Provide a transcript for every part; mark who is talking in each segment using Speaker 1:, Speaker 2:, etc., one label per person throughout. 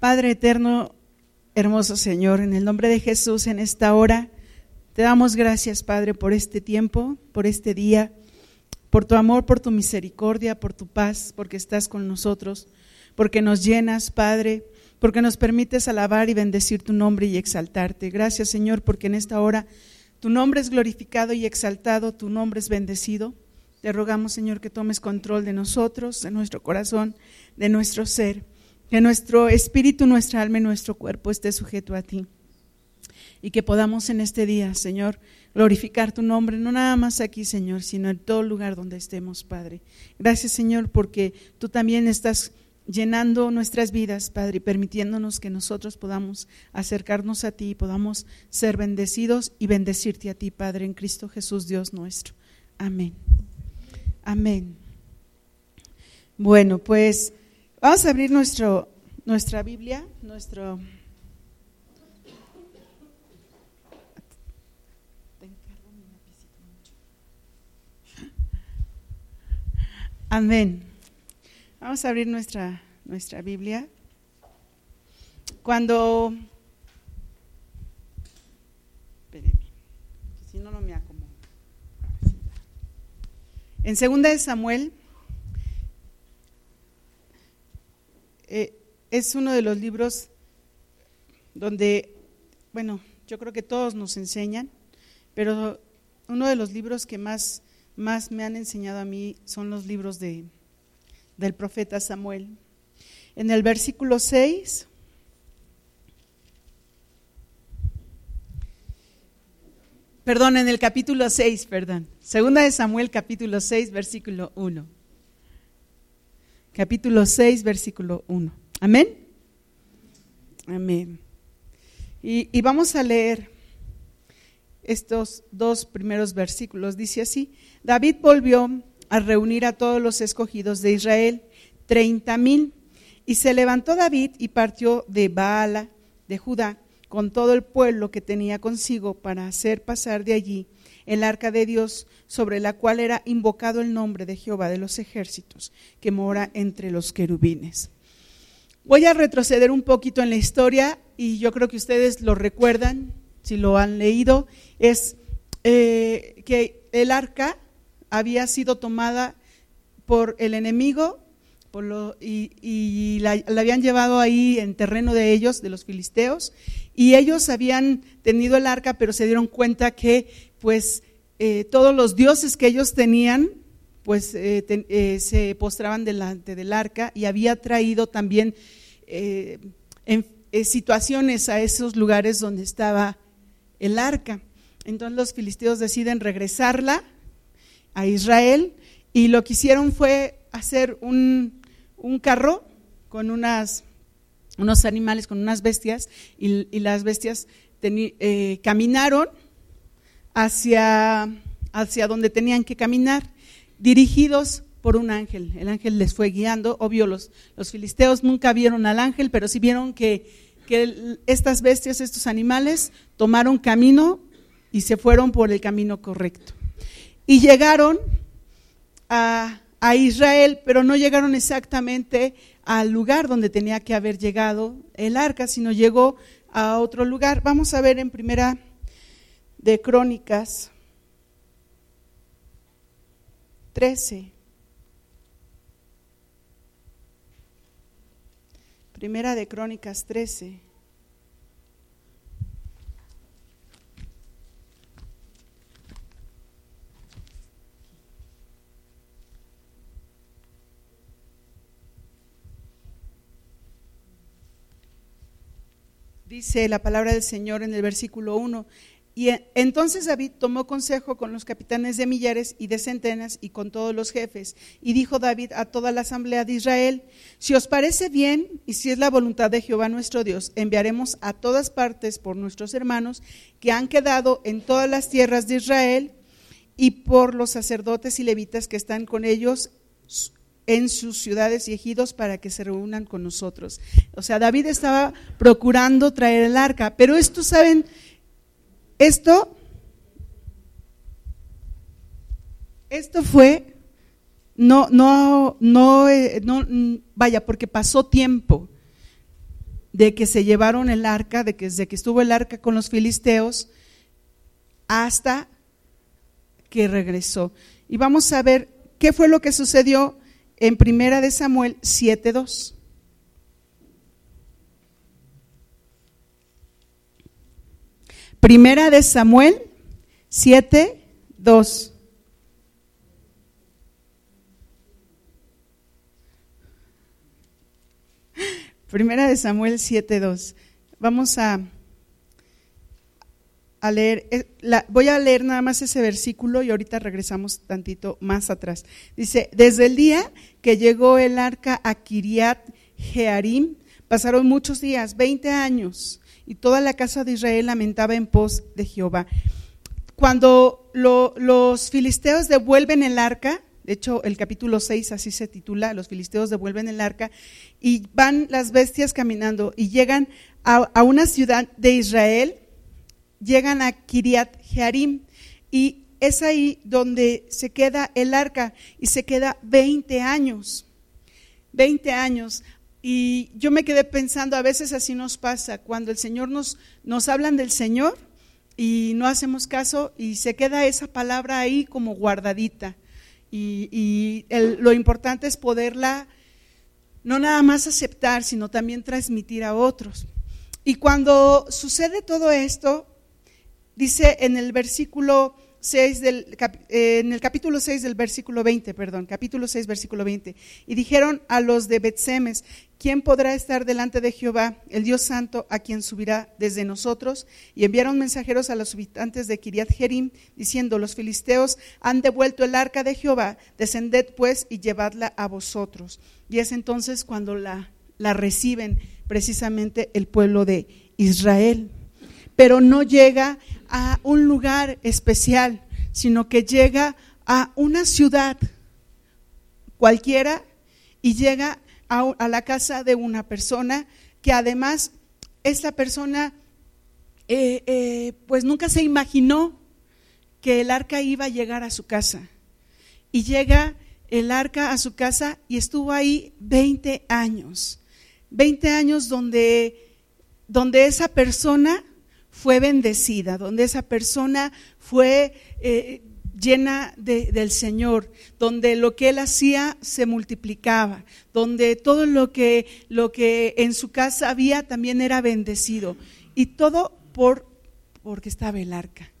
Speaker 1: Padre eterno, hermoso Señor, en el nombre de Jesús en esta hora, te damos gracias, Padre, por este tiempo, por este día, por tu amor, por tu misericordia, por tu paz, porque estás con nosotros, porque nos llenas, Padre, porque nos permites alabar y bendecir tu nombre y exaltarte. Gracias, Señor, porque en esta hora tu nombre es glorificado y exaltado, tu nombre es bendecido. Te rogamos, Señor, que tomes control de nosotros, de nuestro corazón, de nuestro ser que nuestro espíritu, nuestra alma y nuestro cuerpo esté sujeto a ti. Y que podamos en este día, Señor, glorificar tu nombre, no nada más aquí, Señor, sino en todo lugar donde estemos, Padre. Gracias, Señor, porque tú también estás llenando nuestras vidas, Padre, y permitiéndonos que nosotros podamos acercarnos a ti, podamos ser bendecidos y bendecirte a ti, Padre, en Cristo Jesús, Dios nuestro. Amén. Amén. Bueno, pues Vamos a abrir nuestro, nuestra Biblia, nuestro... Amén. Vamos a abrir nuestra, nuestra Biblia. Cuando... Espérenme, si no, no me acomodo. En segunda de Samuel Eh, es uno de los libros donde, bueno, yo creo que todos nos enseñan, pero uno de los libros que más, más me han enseñado a mí son los libros de, del profeta Samuel. En el versículo 6, perdón, en el capítulo 6, perdón, segunda de Samuel capítulo 6, versículo 1 capítulo 6, versículo 1. Amén. Amén. Y, vamos a leer estos dos primeros versículos. Dice así, David volvió a reunir a todos los escogidos de Israel, treinta mil, y se levantó David y partió de Baala, de Judá, con todo el pueblo que tenía consigo para hacer pasar de allí el arca de Dios, sobre la cual era invocado el nombre de Jehová de los ejércitos, que mora entre los querubines. Voy a retroceder un poquito en la historia y yo creo que ustedes lo recuerdan, si lo han leído, es eh, que el arca había sido tomada por el enemigo y, la, la, habían llevado ahí en terreno de ellos, de los filisteos, y ellos habían tenido el arca, pero se dieron cuenta que pues eh, todos los dioses que ellos tenían, pues eh, eh, se postraban delante del arca y había traído también en, situaciones a esos lugares donde estaba el arca. Entonces los filisteos deciden regresarla a Israel y lo que hicieron fue hacer un, carro con unas, unos animales, con unas bestias, y, las bestias caminaron hacia, hacia donde tenían que caminar, dirigidos por un ángel. El ángel les fue guiando. Obvio, los, los filisteos nunca vieron al ángel, pero sí vieron que, que estas bestias, estos animales, tomaron camino y se fueron por el camino correcto. Y llegaron a, a, Israel, pero no llegaron exactamente al lugar donde tenía que haber llegado el arca, sino llegó a otro lugar. Vamos a ver en primera de Crónicas 13. Primera de Crónicas 13. Dice la palabra del Señor en el versículo 1, y entonces David tomó consejo con los capitanes de millares y de centenas y con todos los jefes. Y dijo David a toda la asamblea de Israel, si os parece bien y si es la voluntad de Jehová nuestro Dios, enviaremos a todas partes por nuestros hermanos que han quedado en todas las tierras de Israel y por los sacerdotes y levitas que están con ellos en sus ciudades y ejidos para que se reúnan con nosotros. O sea, David estaba procurando traer el arca, pero esto, ¿saben? Esto, esto fue, no, no, no, eh, no, vaya, porque pasó tiempo. de que se llevaron el arca, de que desde que estuvo el arca con los filisteos hasta que regresó. Y vamos a ver qué fue lo que sucedió en Primera de Samuel 7:2. Primera de Samuel 7:2. Primera de Samuel 7:2. Vamos a, a leer, voy a leer nada más ese versículo y ahorita regresamos tantito más atrás. Dice, desde el día que llegó el arca a Kiriat Jearim, pasaron muchos días, 20 años, y toda la casa de Israel lamentaba en pos de Jehová. Cuando los filisteos devuelven el arca, de hecho, el capítulo 6 así se titula, los filisteos devuelven el arca y van las bestias caminando y llegan a, una ciudad de Israel, llegan a Kiriat Jearim y es ahí donde se queda el arca y se queda 20 años. 20 años. Y yo me quedé pensando, a veces así nos pasa, cuando el Señor nos, nos hablan del Señor y no hacemos caso y se queda esa palabra ahí como guardadita y, lo importante es poderla no nada más aceptar, sino también transmitir a otros. Y cuando sucede todo esto, dice en el versículo 6 del, eh, en el capítulo 6 del versículo 20, perdón, capítulo 6, versículo 20. Y dijeron a los de Betsemes, ¿quién podrá estar delante de Jehová, el Dios Santo, a quien subirá desde nosotros? Y enviaron mensajeros a los habitantes de Kiriat Jerim, diciendo, los filisteos han devuelto el arca de Jehová, descended pues y llevadla a vosotros. Y es entonces cuando la, la reciben precisamente el pueblo de Israel. Pero no llega a un lugar especial, sino que llega a una ciudad cualquiera y llega a, la casa de una persona que además esta persona eh, eh, pues nunca se imaginó que el arca iba a llegar a su casa. Y llega el arca a su casa y estuvo ahí 20 años. 20 años donde, donde esa persona fue bendecida, donde esa persona fue eh, llena del Señor, donde lo que él hacía se multiplicaba, donde todo lo que, lo que en su casa había también era bendecido. Y todo por, porque estaba el arca.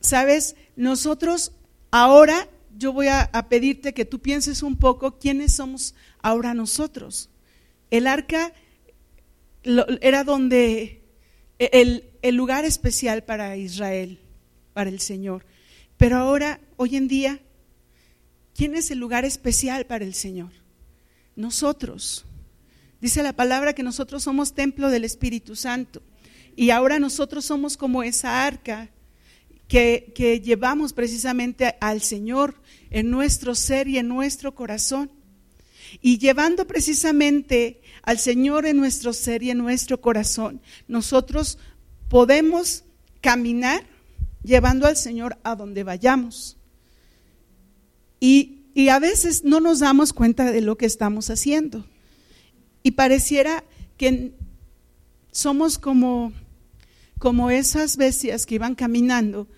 Speaker 1: Sabes, nosotros ahora yo voy a, pedirte que tú pienses un poco quiénes somos ahora nosotros. El arca era donde el, lugar especial para Israel, para el Señor. Pero ahora, hoy en día, ¿quién es el lugar especial para el Señor? Nosotros. Dice la palabra que nosotros somos templo del Espíritu Santo. Y ahora nosotros somos como esa arca que, que, llevamos precisamente al Señor en nuestro ser y en nuestro corazón. Y llevando precisamente al Señor en nuestro ser y en nuestro corazón, nosotros podemos caminar llevando al Señor a donde vayamos. Y, a veces no nos damos cuenta de lo que estamos haciendo. Y pareciera que somos como, como esas bestias que iban caminando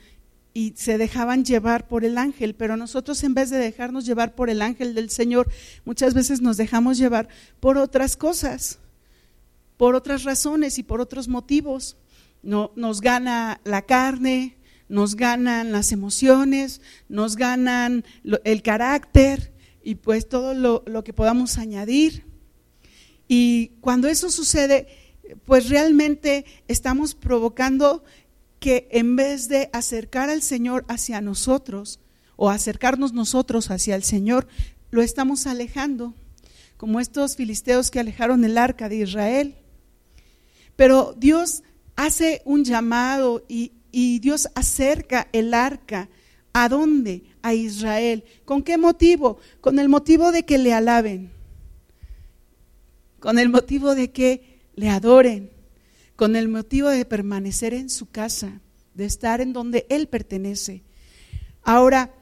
Speaker 1: y se dejaban llevar por el ángel, pero nosotros en vez de dejarnos llevar por el ángel del Señor, muchas veces nos dejamos llevar por otras cosas, por otras razones y por otros motivos. No, nos gana la carne, nos ganan las emociones, nos ganan el carácter y pues todo lo, lo que podamos añadir. Y cuando eso sucede, pues realmente estamos provocando que en vez de acercar al Señor hacia nosotros o acercarnos nosotros hacia el Señor, lo estamos alejando, como estos filisteos que alejaron el arca de Israel. Pero Dios hace un llamado y, Dios acerca el arca. ¿A dónde? A Israel. ¿Con qué motivo? Con el motivo de que le alaben. Con el motivo de que le adoren con el motivo de permanecer en su casa, de estar en donde Él pertenece. Ahora,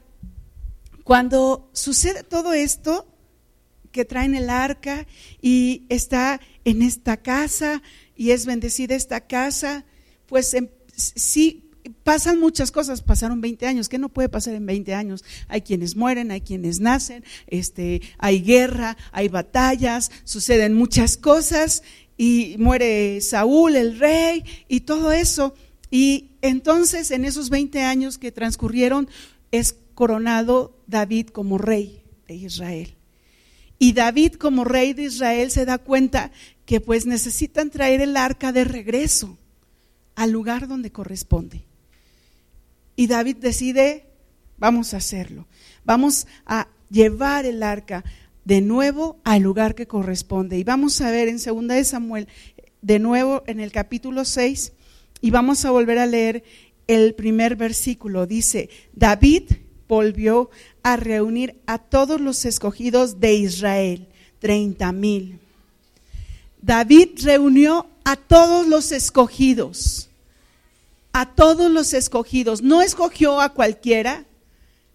Speaker 1: cuando sucede todo esto, que traen el arca y está en esta casa y es bendecida esta casa, pues em, sí pasan muchas cosas, pasaron 20 años, ¿qué no puede pasar en 20 años? Hay quienes mueren, hay quienes nacen, este, hay guerra, hay batallas, suceden muchas cosas y muere Saúl, el rey, y todo eso. Y entonces en esos 20 años que transcurrieron es coronado David como rey de Israel. Y David como rey de Israel se da cuenta que pues necesitan traer el arca de regreso al lugar donde corresponde. Y David decide, vamos a hacerlo, vamos a llevar el arca de nuevo al lugar que corresponde. Y vamos a ver en segunda de Samuel, de nuevo en el capítulo 6, y vamos a volver a leer el primer versículo. Dice, David volvió a reunir a todos los escogidos de Israel, treinta mil. David reunió a todos los escogidos, a todos los escogidos. No escogió a cualquiera,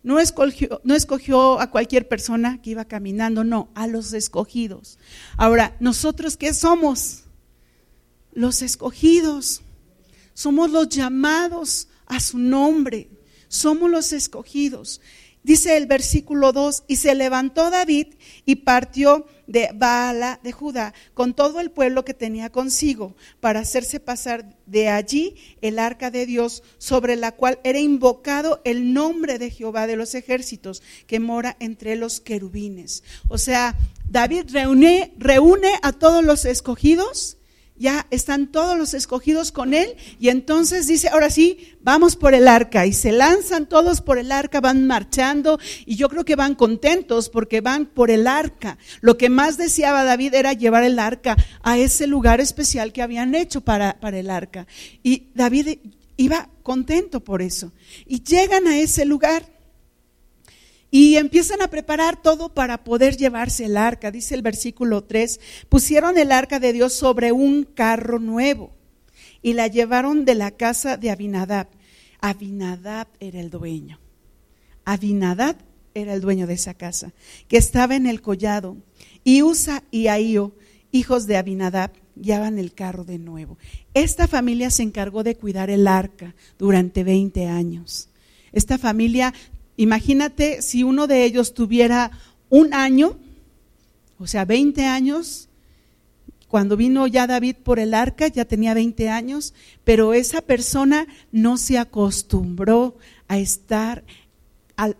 Speaker 1: no escogió, no escogió a cualquier persona que iba caminando, no, a los escogidos. Ahora, ¿nosotros qué somos? Los escogidos. Somos los llamados a su nombre. Somos los escogidos. Dice el versículo 2, y se levantó David y partió de Baala de Judá con todo el pueblo que tenía consigo para hacerse pasar de allí el arca de Dios sobre la cual era invocado el nombre de Jehová de los ejércitos que mora entre los querubines. O sea, David reúne, reúne a todos los escogidos ya están todos los escogidos con él y entonces dice, ahora sí, vamos por el arca y se lanzan todos por el arca, van marchando y yo creo que van contentos porque van por el arca. Lo que más deseaba David era llevar el arca a ese lugar especial que habían hecho para, para el arca. Y David iba contento por eso. Y llegan a ese lugar y empiezan a preparar todo para poder llevarse el arca. Dice el versículo 3, pusieron el arca de Dios sobre un carro nuevo y la llevaron de la casa de Abinadab. Abinadab era el dueño. Abinadab era el dueño de esa casa, que estaba en el collado. Y Usa y Ahío, hijos de Abinadab, guiaban el carro de nuevo. Esta familia se encargó de cuidar el arca durante 20 años. Esta familia Imagínate si uno de ellos tuviera un año, o sea, 20 años, cuando vino ya David por el arca, ya tenía 20 años, pero esa persona no se acostumbró a estar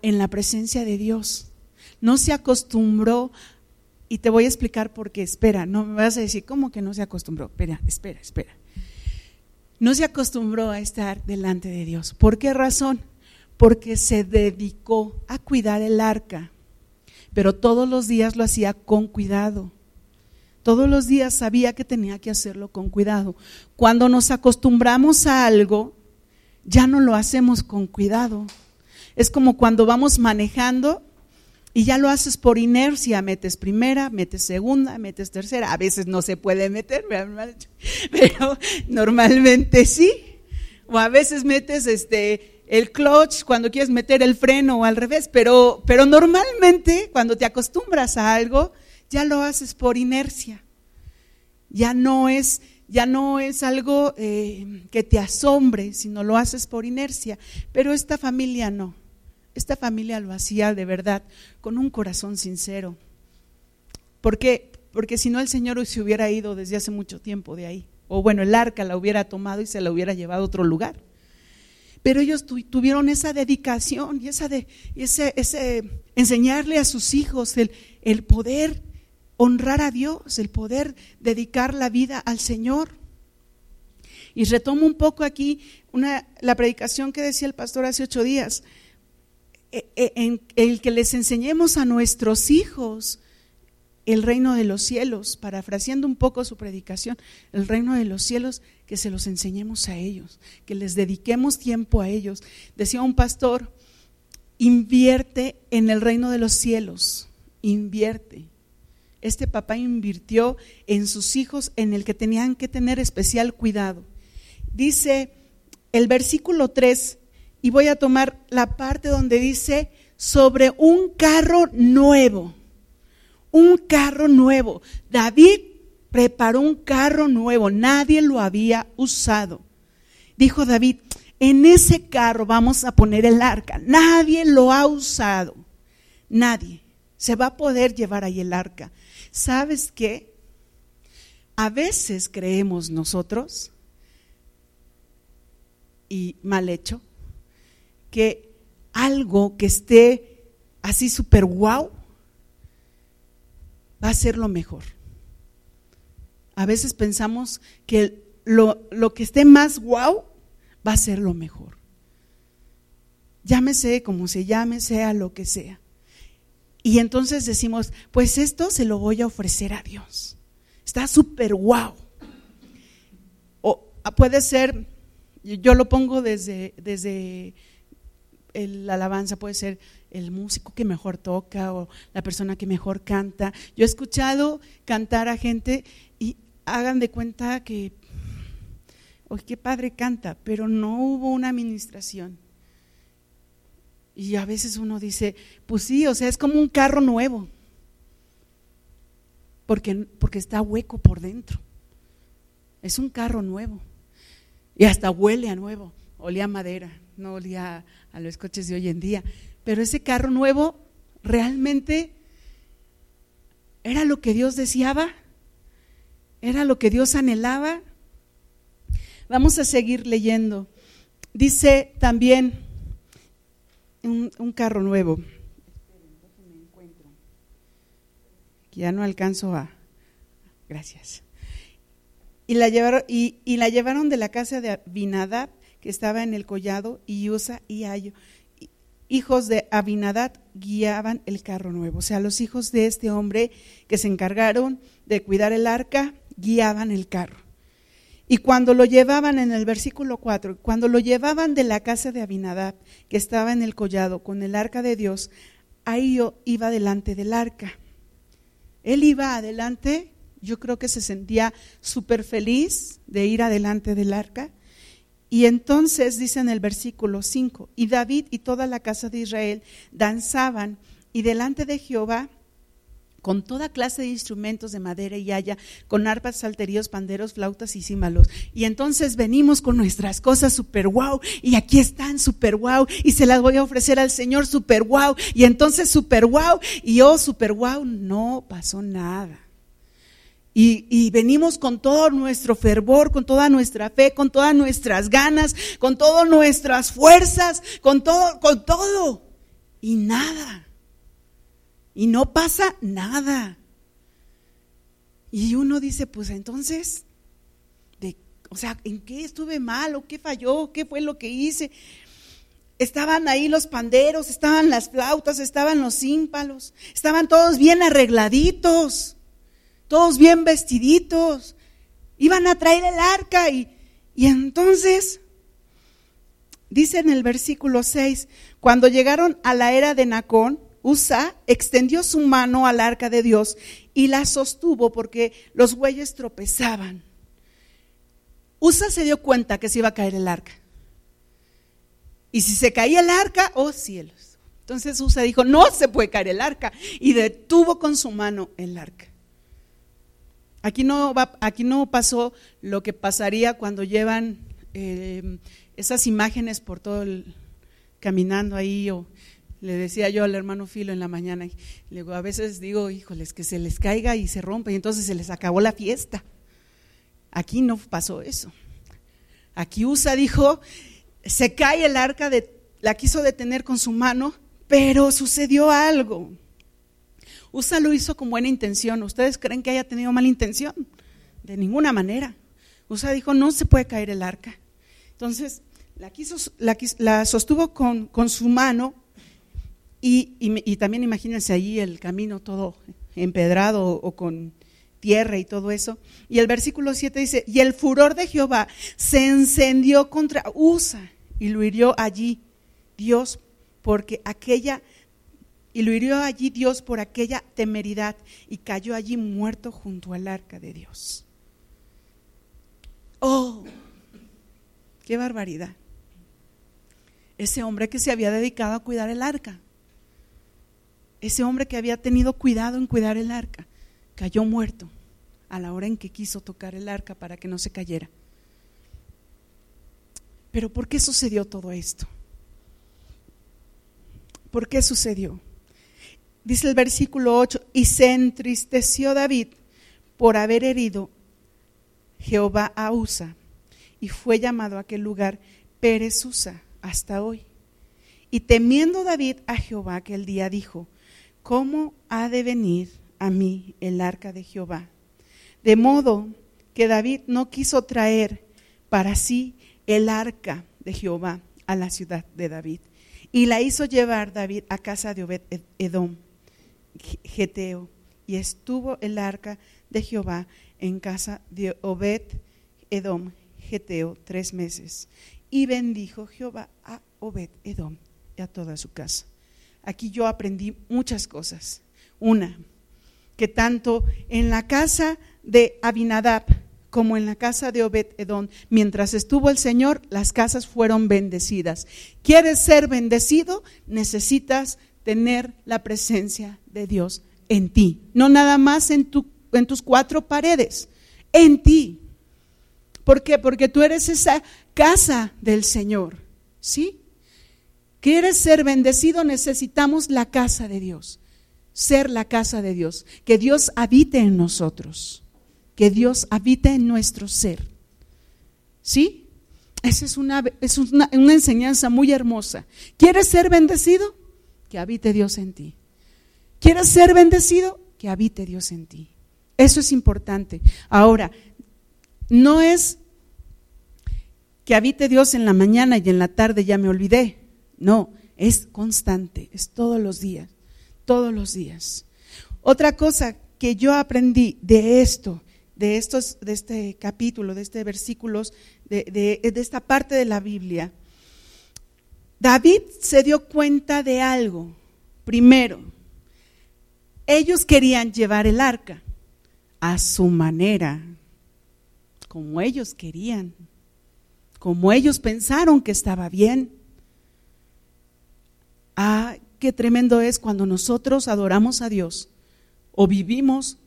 Speaker 1: en la presencia de Dios. No se acostumbró, y te voy a explicar por qué. Espera, no me vas a decir, ¿cómo que no se acostumbró? Espera, espera, espera. No se acostumbró a estar delante de Dios. ¿Por qué razón? Porque se dedicó a cuidar el arca, pero todos los días lo hacía con cuidado. Todos los días sabía que tenía que hacerlo con cuidado. Cuando nos acostumbramos a algo, ya no lo hacemos con cuidado. Es como cuando vamos manejando y ya lo haces por inercia, metes primera, metes segunda, metes tercera. A veces no se puede meter, pero normalmente sí. O a veces metes este el clutch cuando quieres meter el freno o al revés, pero, pero normalmente cuando te acostumbras a algo, ya lo haces por inercia. Ya no es, ya no es algo eh, que te asombre, sino lo haces por inercia. Pero esta familia no. Esta familia lo hacía de verdad, con un corazón sincero. ¿Por qué? Porque si no el Señor se hubiera ido desde hace mucho tiempo de ahí. O bueno, el arca la hubiera tomado y se la hubiera llevado a otro lugar. Pero ellos tuvieron esa dedicación y esa ese, enseñarle a sus hijos el, poder honrar a Dios, el poder dedicar la vida al Señor. Y retomo un poco aquí la predicación que decía el pastor hace ocho días, e, e, en el que les enseñemos a nuestros hijos el reino de los cielos, parafraseando un poco su predicación, el reino de los cielos, que se los enseñemos a ellos, que les dediquemos tiempo a ellos. Decía un pastor, invierte en el reino de los cielos, invierte. Este papá invirtió en sus hijos en el que tenían que tener especial cuidado. Dice el versículo 3, y voy a tomar la parte donde dice, sobre un carro nuevo un carro nuevo. David preparó un carro nuevo, nadie lo había usado. Dijo David, en ese carro vamos a poner el arca. Nadie lo ha usado. Nadie. Se va a poder llevar ahí el arca. ¿Sabes qué? A veces creemos nosotros, y mal hecho, que algo que esté así súper guau va a ser lo mejor. A veces pensamos que lo, que esté más guau va a ser lo mejor. Llámese como se llame, sea lo que sea. Y entonces decimos, pues esto se lo voy a ofrecer a Dios. Está súper guau. O ah, puede ser, yo lo pongo desde, desde la alabanza, puede ser el músico que mejor toca o la persona que mejor canta. Yo he escuchado cantar a gente hagan de cuenta que oye, qué padre canta, pero no hubo una administración. Y a veces uno dice, pues sí, o sea, es como un carro nuevo, porque, porque está hueco por dentro. Es un carro nuevo. Y hasta huele a nuevo, olía a madera, no olía a los coches de hoy en día. Pero ese carro nuevo realmente era lo que Dios deseaba, era lo que Dios anhelaba. Vamos a seguir leyendo. Dice también un, carro nuevo. ya no alcanzo a. Gracias. Y la, llevaron, y, la llevaron de la casa de Abinadab, que estaba en el collado, y Usa y Ayo. Hijos de Abinadab guiaban el carro nuevo. O sea, los hijos de este hombre que se encargaron de cuidar el arca guiaban el carro. Y cuando lo llevaban en el versículo 4, cuando lo llevaban de la casa de Abinadab, que estaba en el collado con el arca de Dios, ahí iba delante del arca. Él iba adelante, yo creo que se sentía súper feliz de ir adelante del arca. Y entonces dice en el versículo 5, y David y toda la casa de Israel danzaban y delante de Jehová con toda clase de instrumentos de madera y haya, con arpas, salterios, panderos, flautas y címbalos. Y entonces venimos con nuestras cosas super wow, y aquí están super wow, y se las voy a ofrecer al Señor super wow, y entonces super wow, y oh super wow, no pasó nada. Y, y, venimos con todo nuestro fervor, con toda nuestra fe, con todas nuestras ganas, con todas nuestras fuerzas, con todo, con todo. Y nada y no pasa nada. Y uno dice, pues entonces, de, o sea, ¿en qué estuve mal o qué falló? ¿Qué fue lo que hice? Estaban ahí los panderos, estaban las flautas, estaban los címpalos, estaban todos bien arregladitos, todos bien vestiditos, iban a traer el arca y, y entonces, dice en el versículo 6, cuando llegaron a la era de Nacón, Usa extendió su mano al arca de Dios y la sostuvo porque los bueyes tropezaban. Usa se dio cuenta que se iba a caer el arca. Y si se caía el arca, oh cielos. Entonces Usa dijo, no se puede caer el arca. Y detuvo con su mano el arca. Aquí no, aquí no pasó lo que pasaría cuando llevan eh, esas imágenes por todo el, caminando ahí o le decía yo al hermano Filo en la mañana, le a veces digo, híjoles, que se les caiga y se rompe y entonces se les acabó la fiesta. Aquí no pasó eso. Aquí Usa dijo, se cae el arca, de, la quiso detener con su mano, pero sucedió algo. Usa lo hizo con buena intención. ¿Ustedes creen que haya tenido mala intención? De ninguna manera. Usa dijo, no se puede caer el arca. Entonces, la, quiso, la, sostuvo con, con su mano y, también imagínense allí el camino todo empedrado o con tierra y todo eso. Y el versículo 7 dice, y el furor de Jehová se encendió contra Usa y lo hirió allí Dios porque aquella, y lo hirió allí Dios por aquella temeridad y cayó allí muerto junto al arca de Dios. Oh, qué barbaridad. Ese hombre que se había dedicado a cuidar el arca ese hombre que había tenido cuidado en cuidar el arca, cayó muerto a la hora en que quiso tocar el arca para que no se cayera. Pero ¿por qué sucedió todo esto? ¿Por qué sucedió? Dice el versículo 8, y se entristeció David por haber herido Jehová a Usa, y fue llamado a aquel lugar Pérez Usa hasta hoy. Y temiendo David a Jehová aquel día dijo, ¿cómo ha de venir a mí el arca de Jehová? De modo que David no quiso traer para sí el arca de Jehová a la ciudad de David. Y la hizo llevar David a casa de Obed Edom, Geteo. Y estuvo el arca de Jehová en casa de Obed Edom, Geteo, tres meses. Y bendijo Jehová a Obed Edom y a toda su casa. Aquí yo aprendí muchas cosas. Una, que tanto en la casa de Abinadab como en la casa de Obed Edom, mientras estuvo el Señor, las casas fueron bendecidas. ¿Quieres ser bendecido? Necesitas tener la presencia de Dios en ti, no nada más en, en tus cuatro paredes, en ti. ¿Por qué? Porque tú eres esa casa del Señor, ¿sí? ¿Quieres ser bendecido? Necesitamos la casa de Dios, ser la casa de Dios, que Dios habite en nosotros que Dios habite en nuestro ser. ¿Sí? Esa es una, es una, enseñanza muy hermosa. ¿Quieres ser bendecido? Que habite Dios en ti. ¿Quieres ser bendecido? Que habite Dios en ti. Eso es importante. Ahora, no es que habite Dios en la mañana y en la tarde ya me olvidé. No, es constante, es todos los días, todos los días. Otra cosa que yo aprendí de esto de, estos, de este capítulo, de este versículos, de, de esta parte de la Biblia, David se dio cuenta de algo. Primero, ellos querían llevar el arca a su manera, como ellos querían, como ellos pensaron que estaba bien. Ah, qué tremendo es cuando nosotros adoramos a Dios o vivimos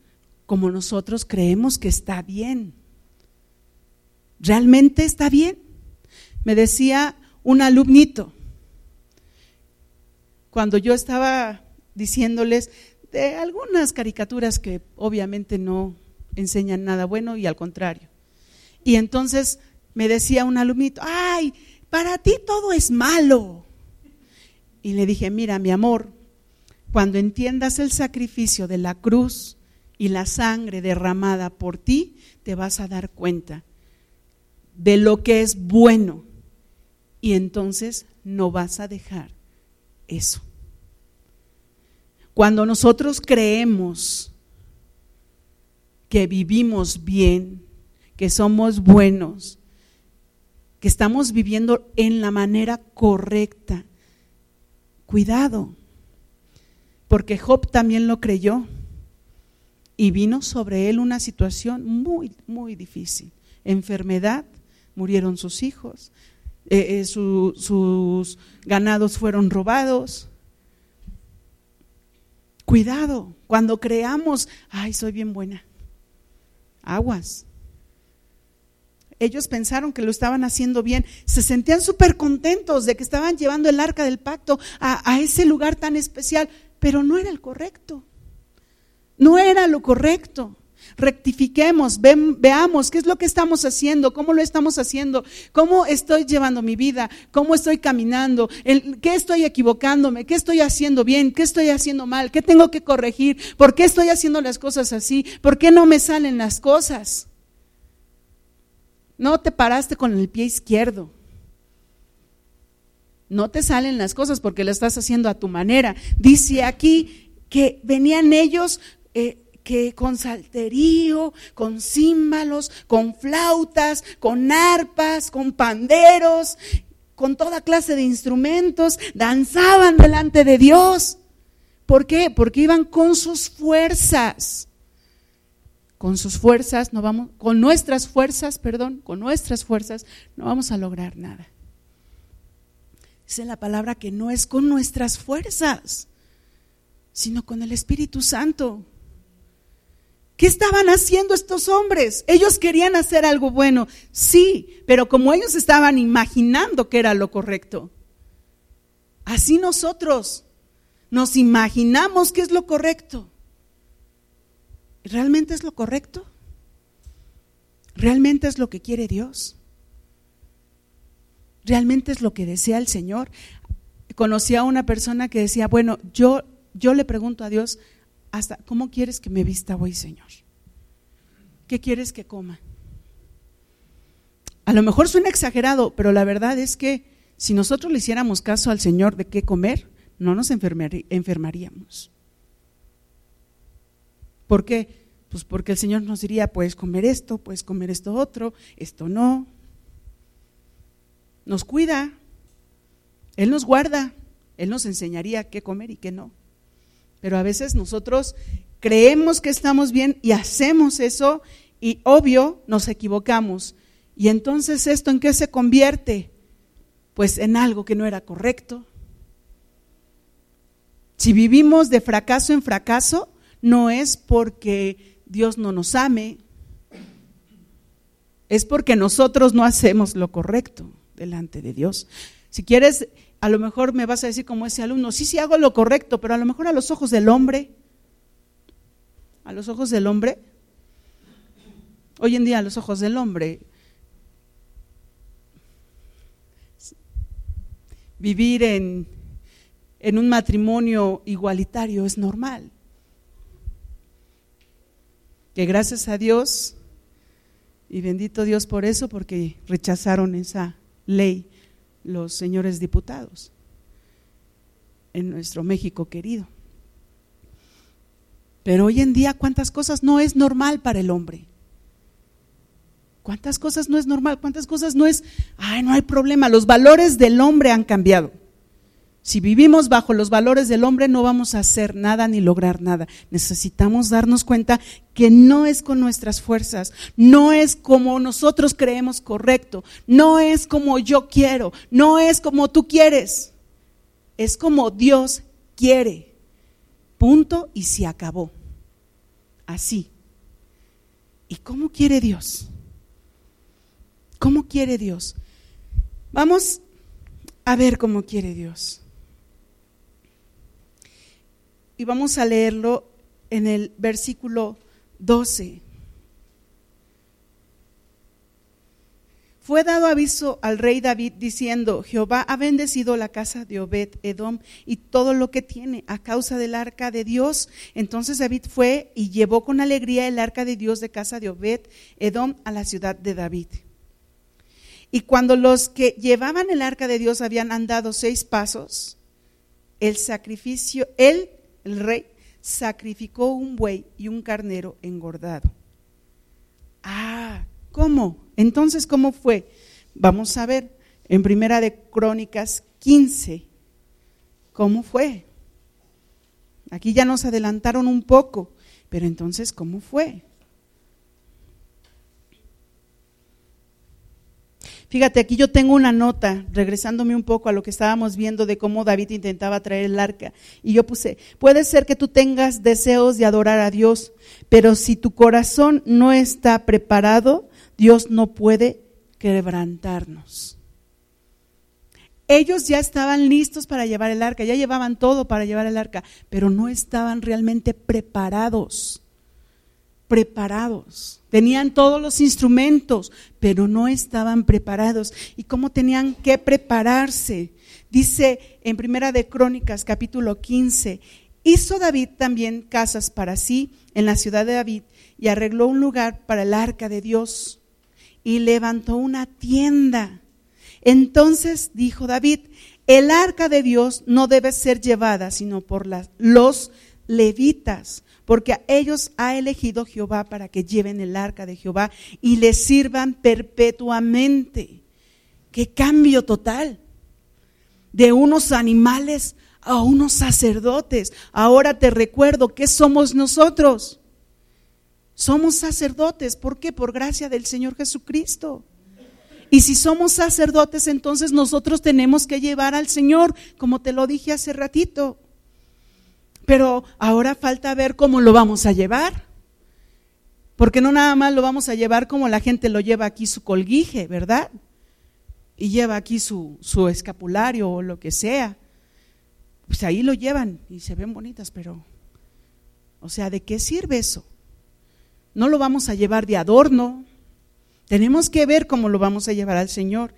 Speaker 1: como nosotros creemos que está bien. ¿Realmente está bien? Me decía un alumnito, cuando yo estaba diciéndoles de algunas caricaturas que obviamente no enseñan nada bueno y al contrario. Y entonces me decía un alumnito, ay, para ti todo es malo. Y le dije, mira, mi amor, cuando entiendas el sacrificio de la cruz, y la sangre derramada por ti, te vas a dar cuenta de lo que es bueno. Y entonces no vas a dejar eso. Cuando nosotros creemos que vivimos bien, que somos buenos, que estamos viviendo en la manera correcta, cuidado, porque Job también lo creyó y vino sobre él una situación muy, muy difícil. Enfermedad, murieron sus hijos, eh, eh, sus ganados fueron robados. Cuidado, cuando creamos, ay, soy bien buena. Aguas. Ellos pensaron que lo estaban haciendo bien, se sentían súper contentos de que estaban llevando el arca del pacto a ese lugar tan especial, pero no era el correcto. No era lo correcto. Rectifiquemos, veamos qué es lo que estamos haciendo, cómo lo estamos haciendo, cómo estoy llevando mi vida, cómo estoy caminando, qué estoy equivocándome, qué estoy haciendo bien, qué estoy haciendo mal, qué tengo que corregir, por qué estoy haciendo las cosas así, por qué no me salen las cosas. No te paraste con el pie izquierdo. No te salen las cosas porque lo estás haciendo a tu manera. Dice aquí que venían ellos eh, que con salterío, con címbalos, con flautas, con arpas, con panderos, con toda clase de instrumentos, danzaban delante de Dios. ¿Por qué? Porque iban con sus fuerzas. Con sus fuerzas no vamos, con nuestras fuerzas, perdón, con nuestras fuerzas no vamos a lograr nada. Dice la palabra que no es con nuestras fuerzas sino con el Espíritu Santo. ¿Qué estaban haciendo estos hombres? Ellos querían hacer algo bueno, sí, pero como ellos estaban imaginando que era lo correcto. Así nosotros nos imaginamos que es lo correcto. ¿Realmente es lo correcto? ¿Realmente es lo que quiere Dios? ¿Realmente es lo que desea el Señor? Conocí a una persona que decía, bueno, yo, yo le pregunto a Dios, hasta, ¿cómo quieres que me vista hoy, Señor? ¿Qué quieres que coma? A lo mejor suena exagerado, pero la verdad es que si nosotros le hiciéramos caso al Señor de qué comer, no nos enfermaríamos. ¿Por qué? Pues porque el Señor nos diría, puedes comer esto, puedes comer esto otro, esto no. Nos cuida, Él nos guarda, Él nos enseñaría qué comer y qué no. Pero a veces nosotros creemos que estamos bien y hacemos eso y obvio nos equivocamos. Y entonces esto en qué se convierte? Pues en algo que no era correcto. Si vivimos de fracaso en fracaso, no es porque Dios no nos ame, es porque nosotros no hacemos lo correcto delante de Dios. Si quieres, a lo mejor me vas a decir como ese alumno, sí, sí hago lo correcto, pero a lo mejor a los ojos del hombre, a los ojos del hombre, hoy en día a los ojos del hombre, vivir en, en un matrimonio igualitario es normal. Que gracias a Dios, y bendito Dios por eso, porque rechazaron esa ley los señores diputados en nuestro México querido. Pero hoy en día, ¿cuántas cosas no es normal para el hombre? ¿Cuántas cosas no es normal? ¿Cuántas cosas no es, ay, no hay problema? Los valores del hombre han cambiado. Si vivimos bajo los valores del hombre no vamos a hacer nada ni lograr nada. Necesitamos darnos cuenta que no es con nuestras fuerzas, no es como nosotros creemos correcto, no es como yo quiero, no es como tú quieres, es como Dios quiere. Punto y se acabó. Así. ¿Y cómo quiere Dios? ¿Cómo quiere Dios? Vamos a ver cómo quiere Dios. Y vamos a leerlo en el versículo 12. Fue dado aviso al rey David diciendo, Jehová ha bendecido la casa de Obed Edom y todo lo que tiene a causa del arca de Dios. Entonces David fue y llevó con alegría el arca de Dios de casa de Obed Edom a la ciudad de David. Y cuando los que llevaban el arca de Dios habían andado seis pasos, el sacrificio, él, el rey, sacrificó un buey y un carnero engordado. Ah, ¿cómo? Entonces, ¿cómo fue? Vamos a ver en Primera de Crónicas 15, ¿cómo fue? Aquí ya nos adelantaron un poco, pero entonces, ¿cómo fue? Fíjate, aquí yo tengo una nota, regresándome un poco a lo que estábamos viendo de cómo David intentaba traer el arca. Y yo puse, puede ser que tú tengas deseos de adorar a Dios, pero si tu corazón no está preparado, Dios no puede quebrantarnos. Ellos ya estaban listos para llevar el arca, ya llevaban todo para llevar el arca, pero no estaban realmente preparados preparados. Tenían todos los instrumentos, pero no estaban preparados. ¿Y cómo tenían que prepararse? Dice en Primera de Crónicas, capítulo 15, hizo David también casas para sí en la ciudad de David y arregló un lugar para el arca de Dios y levantó una tienda. Entonces dijo David, el arca de Dios no debe ser llevada sino por los levitas, porque a ellos ha elegido Jehová para que lleven el arca de Jehová y le sirvan perpetuamente. Qué cambio total. De unos animales a unos sacerdotes. Ahora te recuerdo que somos nosotros. Somos sacerdotes. ¿Por qué? Por gracia del Señor Jesucristo. Y si somos sacerdotes, entonces nosotros tenemos que llevar al Señor, como te lo dije hace ratito. Pero ahora falta ver cómo lo vamos a llevar. Porque no nada más lo vamos a llevar como la gente lo lleva aquí su colguije, ¿verdad? Y lleva aquí su, escapulario o lo que sea. Pues ahí lo llevan y se ven bonitas, pero, o sea, ¿de qué sirve eso? No lo vamos a llevar de adorno. Tenemos que ver cómo lo vamos a llevar al Señor.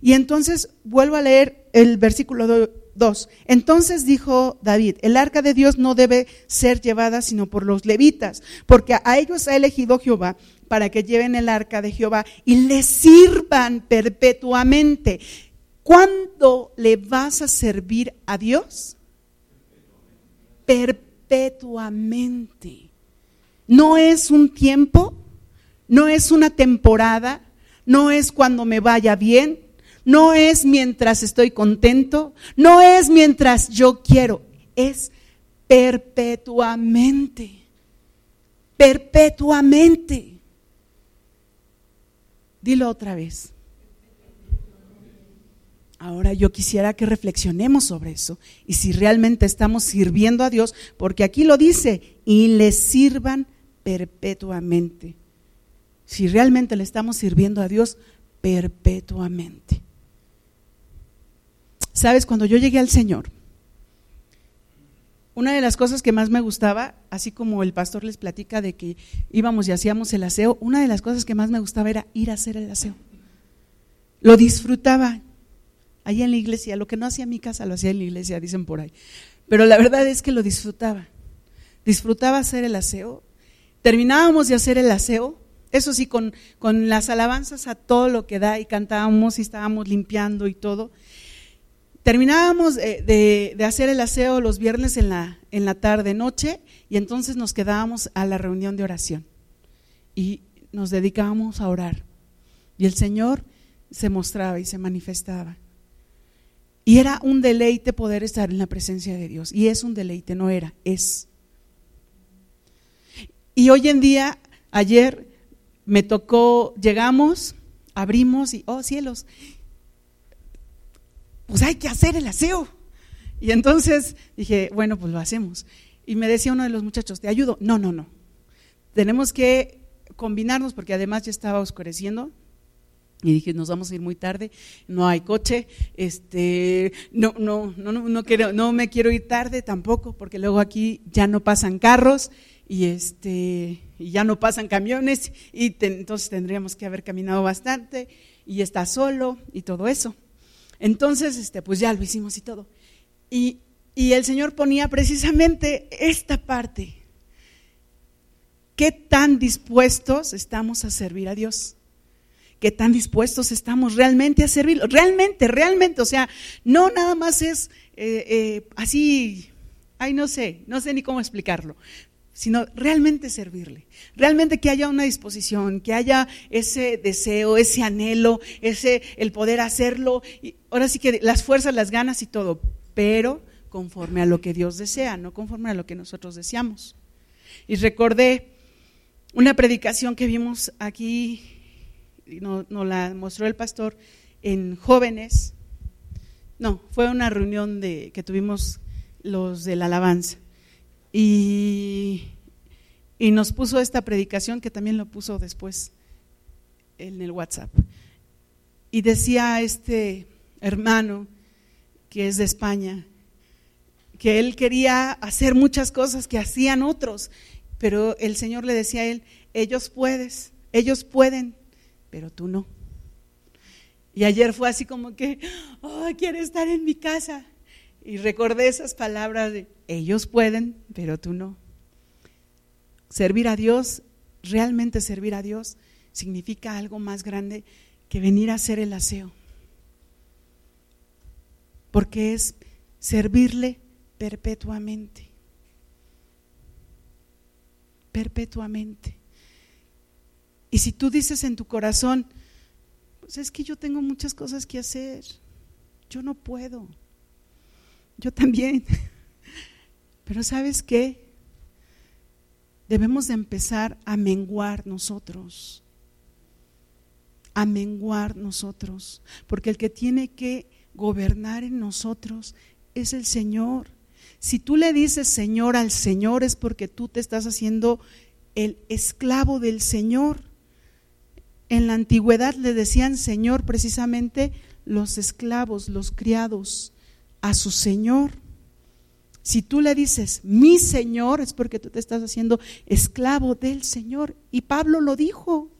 Speaker 1: Y entonces vuelvo a leer el versículo 2. Entonces dijo David, el arca de Dios no debe ser llevada sino por los levitas, porque a ellos ha elegido Jehová para que lleven el arca de Jehová y le sirvan perpetuamente. ¿Cuándo le vas a servir a Dios? Perpetuamente. No es un tiempo, no es una temporada, no es cuando me vaya bien, no es mientras estoy contento, no es mientras yo quiero, es perpetuamente, perpetuamente. Dilo otra vez. Ahora yo quisiera que reflexionemos sobre eso y si realmente estamos sirviendo a Dios, porque aquí lo dice, y le sirvan perpetuamente. Si realmente le estamos sirviendo a Dios perpetuamente. Sabes, cuando yo llegué al Señor, una de las cosas que más me gustaba, así como el pastor les platica de que íbamos y hacíamos el aseo, una de las cosas que más me gustaba era ir a hacer el aseo. Lo disfrutaba ahí en la iglesia, lo que no hacía en mi casa lo hacía en la iglesia, dicen por ahí. Pero la verdad es que lo disfrutaba. Disfrutaba hacer el aseo. Terminábamos de hacer el aseo, eso sí, con, con las alabanzas a todo lo que da y cantábamos y estábamos limpiando y todo. Terminábamos de, hacer el aseo los viernes en la, en la tarde, noche, y entonces nos quedábamos a la reunión de oración y nos dedicábamos a orar. Y el Señor se mostraba y se manifestaba. Y era un deleite poder estar en la presencia de Dios. Y es un deleite, no era, es. Y hoy en día, ayer me tocó, llegamos, abrimos y, oh cielos, pues hay que hacer el aseo. Y entonces dije, bueno, pues lo hacemos. Y me decía uno de los muchachos, ¿te ayudo? No, no, no. Tenemos que combinarnos porque además ya estaba oscureciendo. Y dije, nos vamos a ir muy tarde, no hay coche, este, no, no, no, no, quiero, no me quiero ir tarde tampoco, porque luego aquí ya no pasan carros y este, y ya no pasan camiones, y entonces tendríamos que haber caminado bastante, y está solo y todo eso. Entonces, este, pues ya lo hicimos y todo. Y, y el Señor ponía precisamente esta parte. ¿Qué tan dispuestos estamos a servir a Dios? ¿Qué tan dispuestos estamos realmente a servirlo? Realmente, realmente, o sea, no nada más es eh, eh, así, ay, no sé, no sé ni cómo explicarlo, sino realmente servirle, realmente que haya una disposición, que haya ese deseo, ese anhelo, ese el poder hacerlo, y ahora sí que las fuerzas, las ganas y todo, pero conforme a lo que Dios desea, no conforme a lo que nosotros deseamos. Y recordé una predicación que vimos aquí, nos no la mostró el pastor en jóvenes, no, fue una reunión de, que tuvimos los de la alabanza y, nos puso esta predicación que también lo puso después en el WhatsApp. Y decía este hermano que es de España, que él quería hacer muchas cosas que hacían otros, pero el Señor le decía a él, ellos puedes, ellos pueden, pero tú no. Y ayer fue así como que, oh, quiero estar en mi casa. Y recordé esas palabras de, ellos pueden, pero tú no. Servir a Dios, realmente servir a Dios, significa algo más grande que venir a hacer el aseo. Porque es servirle perpetuamente. Perpetuamente. Y si tú dices en tu corazón, pues es que yo tengo muchas cosas que hacer, yo no puedo. Yo también. Pero ¿sabes qué? Debemos de empezar a menguar nosotros. A menguar nosotros. Porque el que tiene que gobernar en nosotros es el Señor. Si tú le dices Señor al Señor es porque tú te estás haciendo el esclavo del Señor. En la antigüedad le decían Señor precisamente los esclavos, los criados, a su Señor. Si tú le dices mi Señor es porque tú te estás haciendo esclavo del Señor. Y Pablo lo dijo.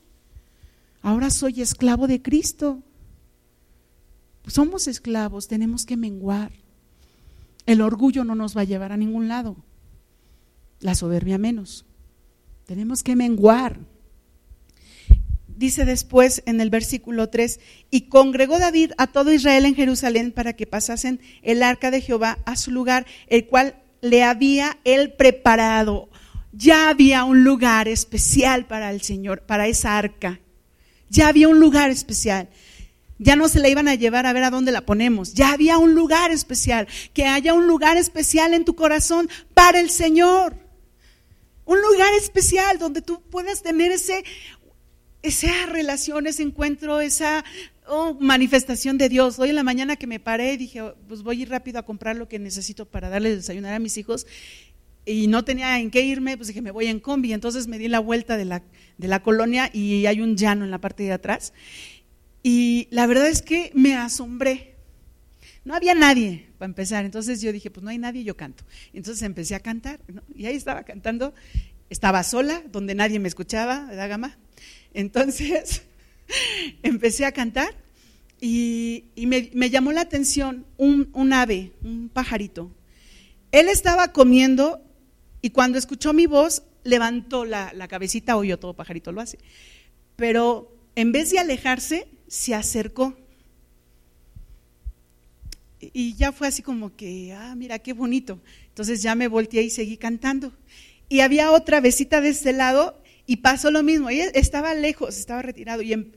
Speaker 1: Ahora soy esclavo de Cristo. Somos esclavos, tenemos que menguar. El orgullo no nos va a llevar a ningún lado. La soberbia menos. Tenemos que menguar. Dice después en el versículo 3, y congregó David a todo Israel en Jerusalén para que pasasen el arca de Jehová a su lugar, el cual le había él preparado. Ya había un lugar especial para el Señor, para esa arca. Ya había un lugar especial. Ya no se la iban a llevar a ver a dónde la ponemos. Ya había un lugar especial. Que haya un lugar especial en tu corazón para el Señor. Un lugar especial donde tú puedas tener ese, esa relación, ese encuentro, esa oh, manifestación de Dios. Hoy en la mañana que me paré dije, pues voy a ir rápido a comprar lo que necesito para darle desayunar a mis hijos. Y no tenía en qué irme, pues dije, me voy en combi. Entonces me di la vuelta de la, de la colonia y hay un llano en la parte de atrás. Y la verdad es que me asombré. No había nadie para empezar. Entonces yo dije, pues no hay nadie, yo canto. Entonces empecé a cantar. Y ahí estaba cantando. Estaba sola, donde nadie me escuchaba, ¿verdad, Gama? Entonces empecé a cantar y, me, llamó la atención un, ave, un pajarito. Él estaba comiendo y cuando escuchó mi voz levantó la, la cabecita, oyó todo pajarito lo hace. Pero en vez de alejarse, se acercó. Y ya fue así como que, ah, mira, qué bonito. Entonces ya me volteé y seguí cantando. Y había otra besita de este lado y pasó lo mismo. Estaba lejos, estaba retirado y, em,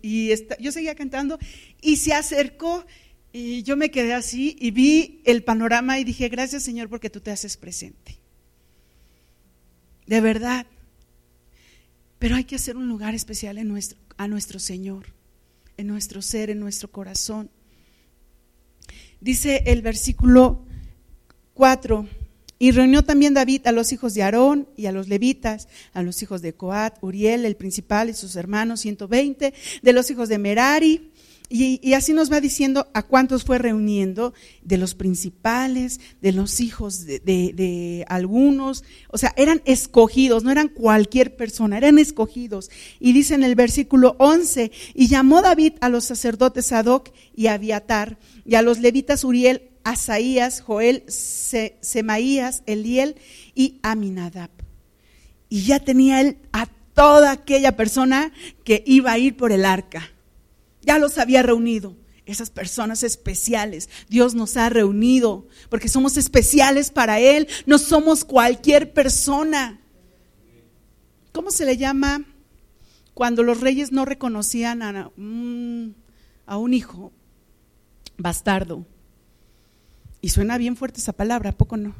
Speaker 1: yo seguía cantando y se acercó y yo me quedé así y vi el panorama y dije, gracias Señor porque tú te haces presente. De verdad. Pero hay que hacer un lugar especial en nuestro, a nuestro Señor en nuestro ser, en nuestro corazón. Dice el versículo 4, y reunió también David a los hijos de Aarón y a los levitas, a los hijos de Coat, Uriel, el principal y sus hermanos, 120, de los hijos de Merari, y, así nos va diciendo a cuántos fue reuniendo, de los principales, de los hijos de, algunos, o sea, eran escogidos, no eran cualquier persona, eran escogidos. Y dice en el versículo 11, y llamó David a los sacerdotes Sadoc y Abiatar, y a los levitas Uriel, Asaías, Joel, Semaías, Eliel y Aminadab. Y ya tenía él a toda aquella persona que iba a ir por el arca ya los había reunido. Esas personas especiales. Dios nos ha reunido porque somos especiales para Él. No somos cualquier persona. ¿Cómo se le llama cuando los reyes no reconocían a a un hijo bastardo? Y suena bien fuerte esa palabra, ¿a poco no?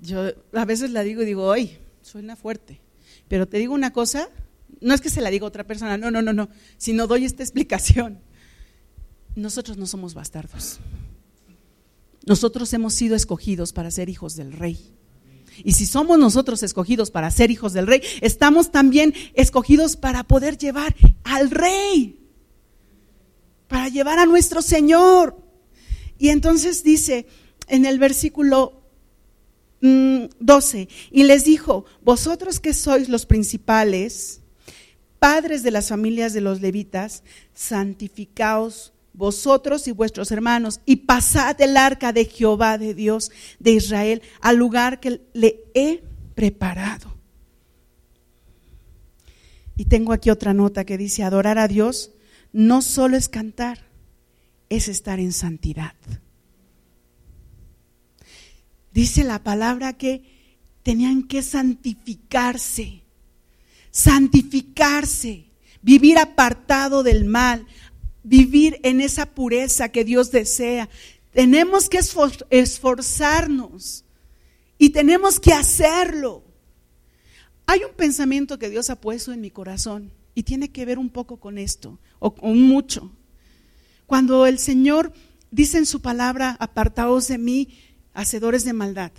Speaker 1: Yo a veces la digo y digo, ¡ay! Suena fuerte. Pero te digo una cosa, no es que se la diga a otra persona, no, no, no, no, sino doy esta explicación. Nosotros no somos bastardos. Nosotros hemos sido escogidos para ser hijos del rey. Y si somos nosotros escogidos para ser hijos del rey, estamos también escogidos para poder llevar al rey, para llevar a nuestro Señor. Y entonces dice en el versículo 12, mm, y les dijo, vosotros que sois los principales, padres de las familias de los levitas, santificaos vosotros y vuestros hermanos, y pasad el arca de Jehová de Dios de Israel al lugar que le he preparado. Y tengo aquí otra nota que dice, adorar a Dios no solo es cantar, es estar en santidad. Dice la palabra que tenían que santificarse santificarse, vivir apartado del mal, vivir en esa pureza que Dios desea. Tenemos que esforzarnos y tenemos que hacerlo. Hay un pensamiento que Dios ha puesto en mi corazón y tiene que ver un poco con esto, o con mucho. Cuando el Señor dice en su palabra, apartaos de mí, hacedores de maldad.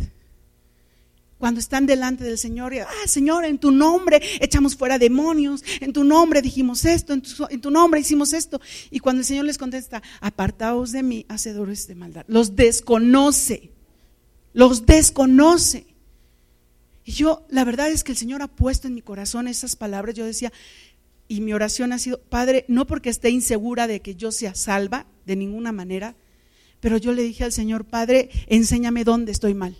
Speaker 1: Cuando están delante del Señor, y, ah, Señor, en tu nombre echamos fuera demonios, en tu nombre dijimos esto, en tu, en tu nombre hicimos esto. Y cuando el Señor les contesta, apartaos de mí, hacedores de maldad, los desconoce, los desconoce. Y yo, la verdad es que el Señor ha puesto en mi corazón esas palabras. Yo decía, y mi oración ha sido, Padre, no porque esté insegura de que yo sea salva, de ninguna manera, pero yo le dije al Señor, Padre, enséñame dónde estoy mal,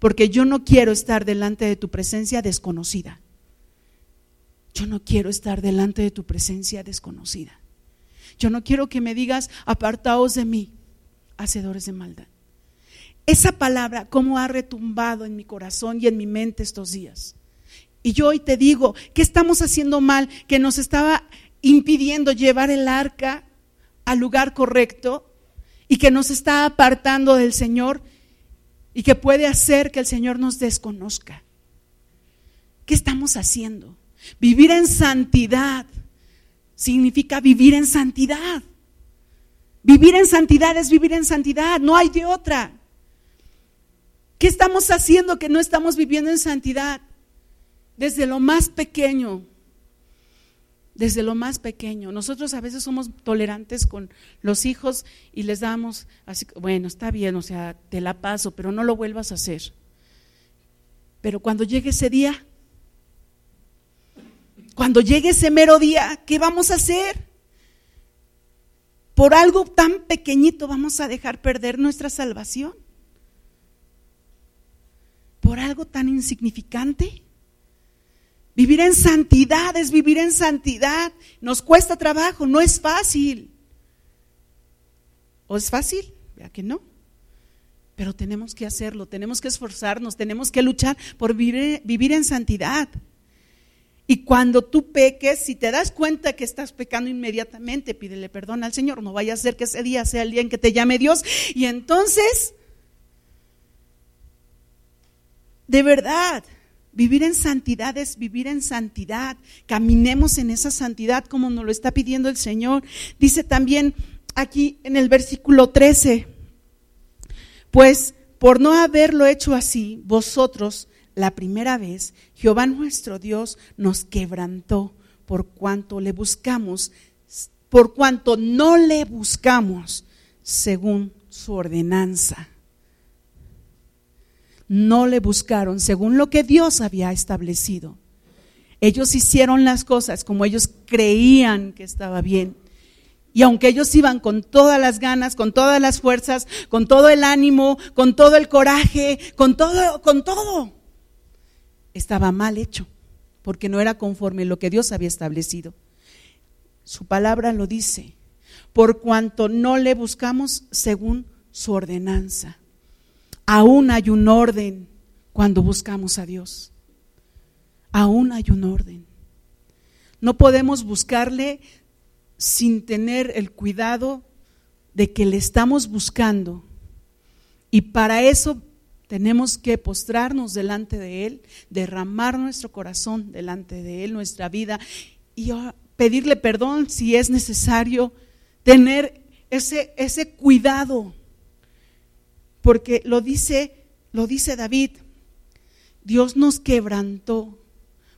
Speaker 1: porque yo no quiero estar delante de tu presencia desconocida. Yo no quiero estar delante de tu presencia desconocida. Yo no quiero que me digas, apartaos de mí, hacedores de maldad. Esa palabra, cómo ha retumbado en mi corazón y en mi mente estos días. Y yo hoy te digo, ¿qué estamos haciendo mal? Que nos estaba impidiendo llevar el arca al lugar correcto y que nos está apartando del Señor y que puede hacer que el Señor nos desconozca. ¿Qué estamos haciendo? Vivir en santidad significa vivir en santidad. Vivir en santidad es vivir en santidad, no hay de otra. ¿Qué estamos haciendo que no estamos viviendo en santidad? Desde lo más pequeño, desde lo más pequeño. Nosotros a veces somos tolerantes con los hijos y les damos así, bueno, está bien, o sea, te la paso, pero no lo vuelvas a hacer. Pero cuando llegue ese día, cuando llegue ese mero día, ¿qué vamos a hacer? Por algo tan pequeñito vamos a dejar perder nuestra salvación. Por algo tan insignificante. Vivir en santidad es vivir en santidad. Nos cuesta trabajo, no es fácil. ¿O es fácil? Vea que no. Pero tenemos que hacerlo, tenemos que esforzarnos, tenemos que luchar por vivir, vivir en santidad. Y cuando tú peques, si te das cuenta que estás pecando inmediatamente, pídele perdón al Señor. No vaya a ser que ese día sea el día en que te llame Dios. Y entonces, de verdad, Vivir en santidad es vivir en santidad. Caminemos en esa santidad como nos lo está pidiendo el Señor. Dice también aquí en el versículo 13, pues por no haberlo hecho así, vosotros la primera vez, Jehová nuestro Dios nos quebrantó por cuanto le buscamos, por cuanto no le buscamos según su ordenanza no le buscaron según lo que Dios había establecido. Ellos hicieron las cosas como ellos creían que estaba bien. Y aunque ellos iban con todas las ganas, con todas las fuerzas, con todo el ánimo, con todo el coraje, con todo, con todo, estaba mal hecho, porque no era conforme lo que Dios había establecido. Su palabra lo dice, por cuanto no le buscamos según su ordenanza. Aún hay un orden cuando buscamos a Dios. Aún hay un orden. No podemos buscarle sin tener el cuidado de que le estamos buscando. Y para eso tenemos que postrarnos delante de Él, derramar nuestro corazón delante de Él, nuestra vida, y pedirle perdón si es necesario, tener ese, ese cuidado porque lo dice, lo dice David, Dios nos quebrantó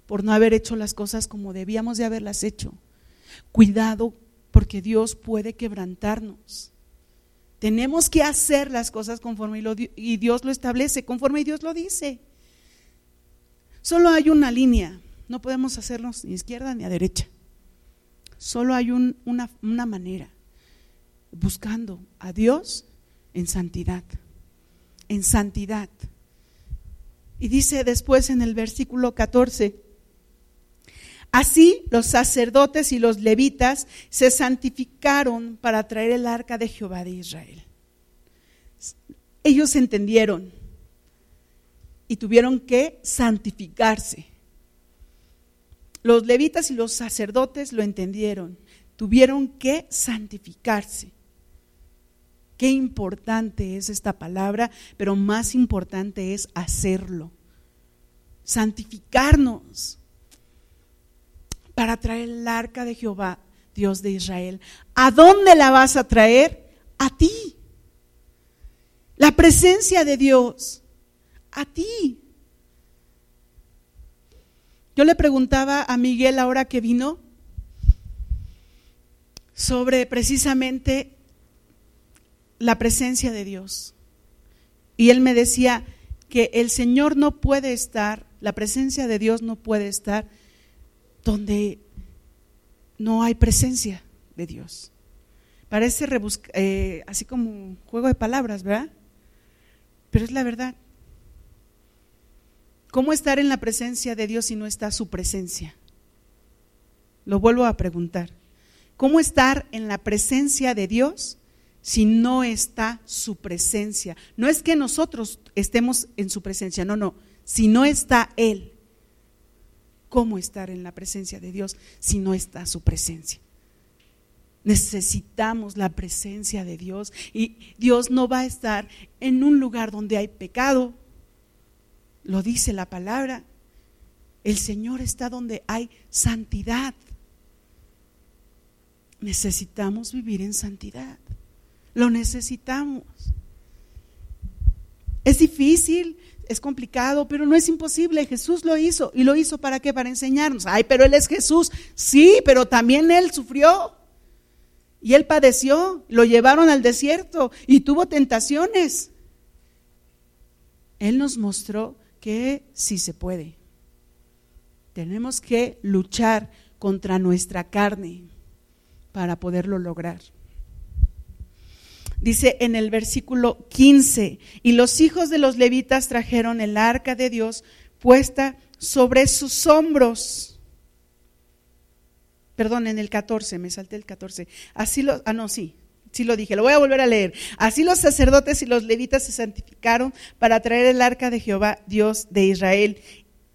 Speaker 1: por no haber hecho las cosas como debíamos de haberlas hecho. Cuidado porque Dios puede quebrantarnos. Tenemos que hacer las cosas conforme y, Dios lo establece, conforme Dios lo dice. Solo hay una línea, no podemos hacernos ni izquierda ni a derecha. Solo hay una, una manera, buscando a Dios en santidad en santidad. Y dice después en el versículo 14, así los sacerdotes y los levitas se santificaron para traer el arca de Jehová de Israel. Ellos entendieron y tuvieron que santificarse. Los levitas y los sacerdotes lo entendieron, tuvieron que santificarse. Qué importante es esta palabra, pero más importante es hacerlo. Santificarnos para traer el arca de Jehová, Dios de Israel. ¿A dónde la vas a traer? A ti. La presencia de Dios a ti. Yo le preguntaba a Miguel ahora que vino sobre precisamente la presencia de Dios. Y él me decía que el Señor no puede estar, la presencia de Dios no puede estar donde no hay presencia de Dios. Parece eh, así como un juego de palabras, ¿verdad? Pero es la verdad. ¿Cómo estar en la presencia de Dios si no está su presencia? Lo vuelvo a preguntar. ¿Cómo estar en la presencia de Dios si no está su presencia? No es que nosotros estemos en su presencia, no, no. Si no está Él, ¿cómo estar en la presencia de Dios si no está su presencia? Necesitamos la presencia de Dios y Dios no va a estar en un lugar donde hay pecado. Lo dice la palabra. El Señor está donde hay santidad. Necesitamos vivir en santidad. Lo necesitamos. Es difícil, es complicado, pero no es imposible. Jesús lo hizo. ¿Y lo hizo para qué? Para enseñarnos. Ay, pero Él es Jesús. Sí, pero también Él sufrió. Y Él padeció. Lo llevaron al desierto y tuvo tentaciones. Él nos mostró que sí se puede. Tenemos que luchar contra nuestra carne para poderlo lograr. Dice en el versículo 15, y los hijos de los levitas trajeron el arca de Dios puesta sobre sus hombros. Perdón, en el 14, me salté el 14. Así lo, ah, no, sí, sí lo dije, lo voy a volver a leer. Así los sacerdotes y los levitas se santificaron para traer el arca de Jehová, Dios de Israel,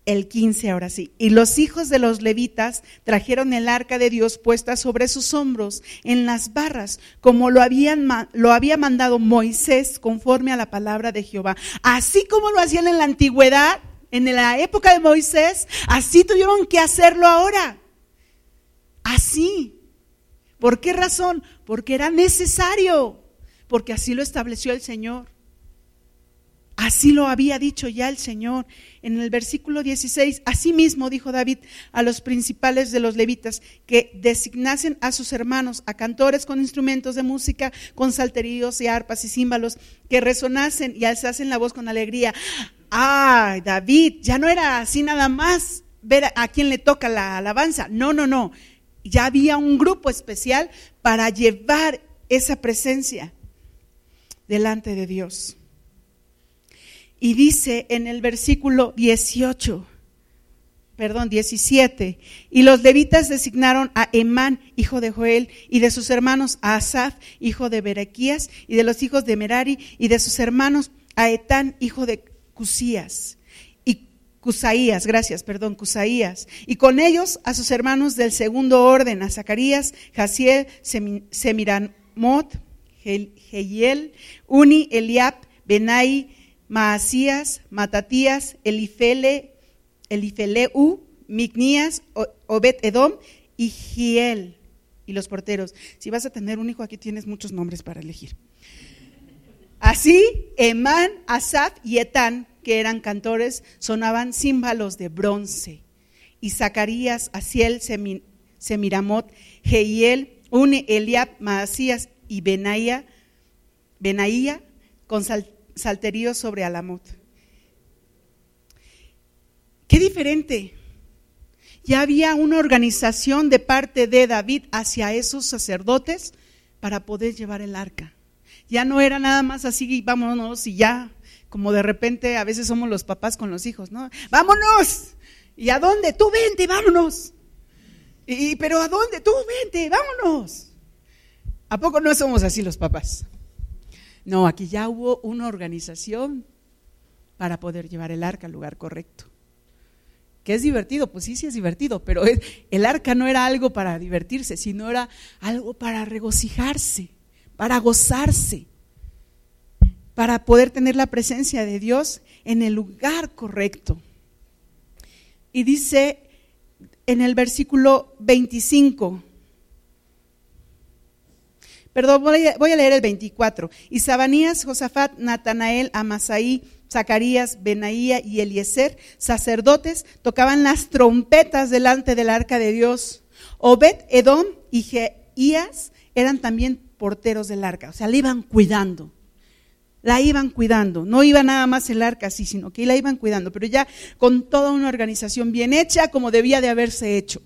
Speaker 1: el 15 ahora sí. Y los hijos de los levitas trajeron el arca de Dios puesta sobre sus hombros en las barras, como lo, habían, lo había mandado Moisés conforme a la palabra de Jehová. Así como lo hacían en la antigüedad, en la época de Moisés, así tuvieron que hacerlo ahora. Así. ¿Por qué razón? Porque era necesario, porque así lo estableció el Señor. Así lo había dicho ya el Señor en el versículo 16. Asimismo dijo David a los principales de los levitas que designasen a sus hermanos, a cantores con instrumentos de música, con salterios y arpas y címbalos, que resonasen y alzasen la voz con alegría. Ah, David, ya no era así nada más ver a quién le toca la alabanza. No, no, no. Ya había un grupo especial para llevar esa presencia delante de Dios. Y dice en el versículo 18, perdón, 17, y los levitas designaron a Emán, hijo de Joel, y de sus hermanos a Asaf, hijo de Berequías, y de los hijos de Merari, y de sus hermanos a Etán, hijo de Cusías. y Cusaías, gracias, perdón, Cusaías, y con ellos a sus hermanos del segundo orden, a Zacarías, Jaciel, Semiramot, Jehiel, Uni, Eliab, Benai, Maasías, Matatías, Elifele, Elifeleu, Mignías, Obed Edom y Giel. Y los porteros. Si vas a tener un hijo, aquí tienes muchos nombres para elegir. Así, Emán, Asaf y Etán, que eran cantores, sonaban címbalos de bronce. Y Zacarías, Asiel, Semiramot, Jehiel, Une, Eliab, Maasías y Benaía, Benaía con salterío sobre Alamot. Qué diferente. Ya había una organización de parte de David hacia esos sacerdotes para poder llevar el arca. Ya no era nada más así, vámonos y ya, como de repente a veces somos los papás con los hijos, ¿no? Vámonos. ¿Y a dónde? Tú vente, vámonos. Y, pero ¿a dónde? Tú vente, vámonos. ¿A poco no somos así los papás? No, aquí ya hubo una organización para poder llevar el arca al lugar correcto. ¿Que es divertido? Pues sí, sí es divertido, pero el arca no era algo para divertirse, sino era algo para regocijarse, para gozarse, para poder tener la presencia de Dios en el lugar correcto. Y dice en el versículo 25, Perdón, voy a, leer el 24. Y Sabanías, Josafat, Natanael, Amasaí, Zacarías, Benaía y Eliezer, sacerdotes, tocaban las trompetas delante del arca de Dios. Obed, Edom y Jeías eran también porteros del arca, o sea, la iban cuidando. La iban cuidando, no iba nada más el arca así, sino que la iban cuidando, pero ya con toda una organización bien hecha como debía de haberse hecho.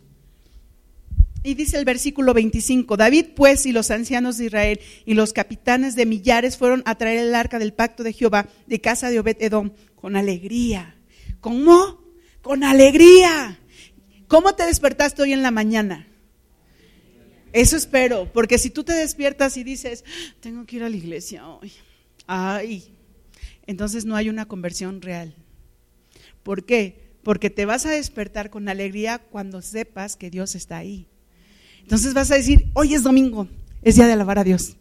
Speaker 1: Y dice el versículo 25, David pues y los ancianos de Israel y los capitanes de millares fueron a traer el arca del pacto de Jehová de casa de Obed Edom con alegría. ¿Cómo? Con alegría. ¿Cómo te despertaste hoy en la mañana? Eso espero, porque si tú te despiertas y dices, tengo que ir a la iglesia hoy, ay, entonces no hay una conversión real. ¿Por qué? Porque te vas a despertar con alegría cuando sepas que Dios está ahí. Entonces vas a decir, hoy es domingo, es día de alabar a Dios.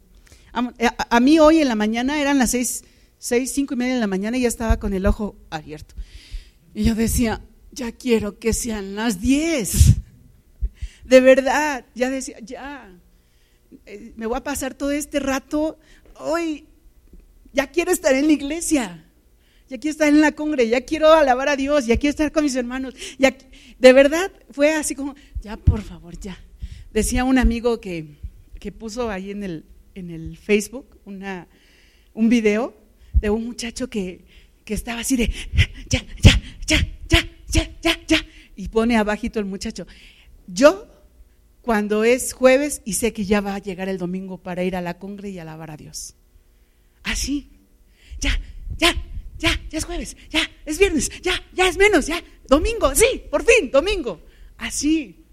Speaker 1: Eh, a, mí hoy en la mañana eran las seis, seis, cinco y media de la mañana y ya estaba con el ojo abierto. Y yo decía, ya quiero que sean las diez. De verdad, ya decía, ya, eh, me voy a pasar todo este rato, hoy ya quiero estar en la iglesia, ya quiero estar en la congre, ya quiero alabar a Dios, ya quiero estar con mis hermanos. Ya, de verdad fue así como, ya por favor, ya. Decía un amigo que, puso ahí en el, en el Facebook una, un video de un muchacho que, estaba así de, ya, ya, ya, ya, ya, ya, ya, y pone abajito el muchacho. Yo, cuando es jueves y sé que ya va a llegar el domingo para ir a la congre y alabar a Dios. Así, ya, ya, ya, ya es jueves, ya, es viernes, ya, ya es menos, ya, domingo, sí, por fin, domingo. Así,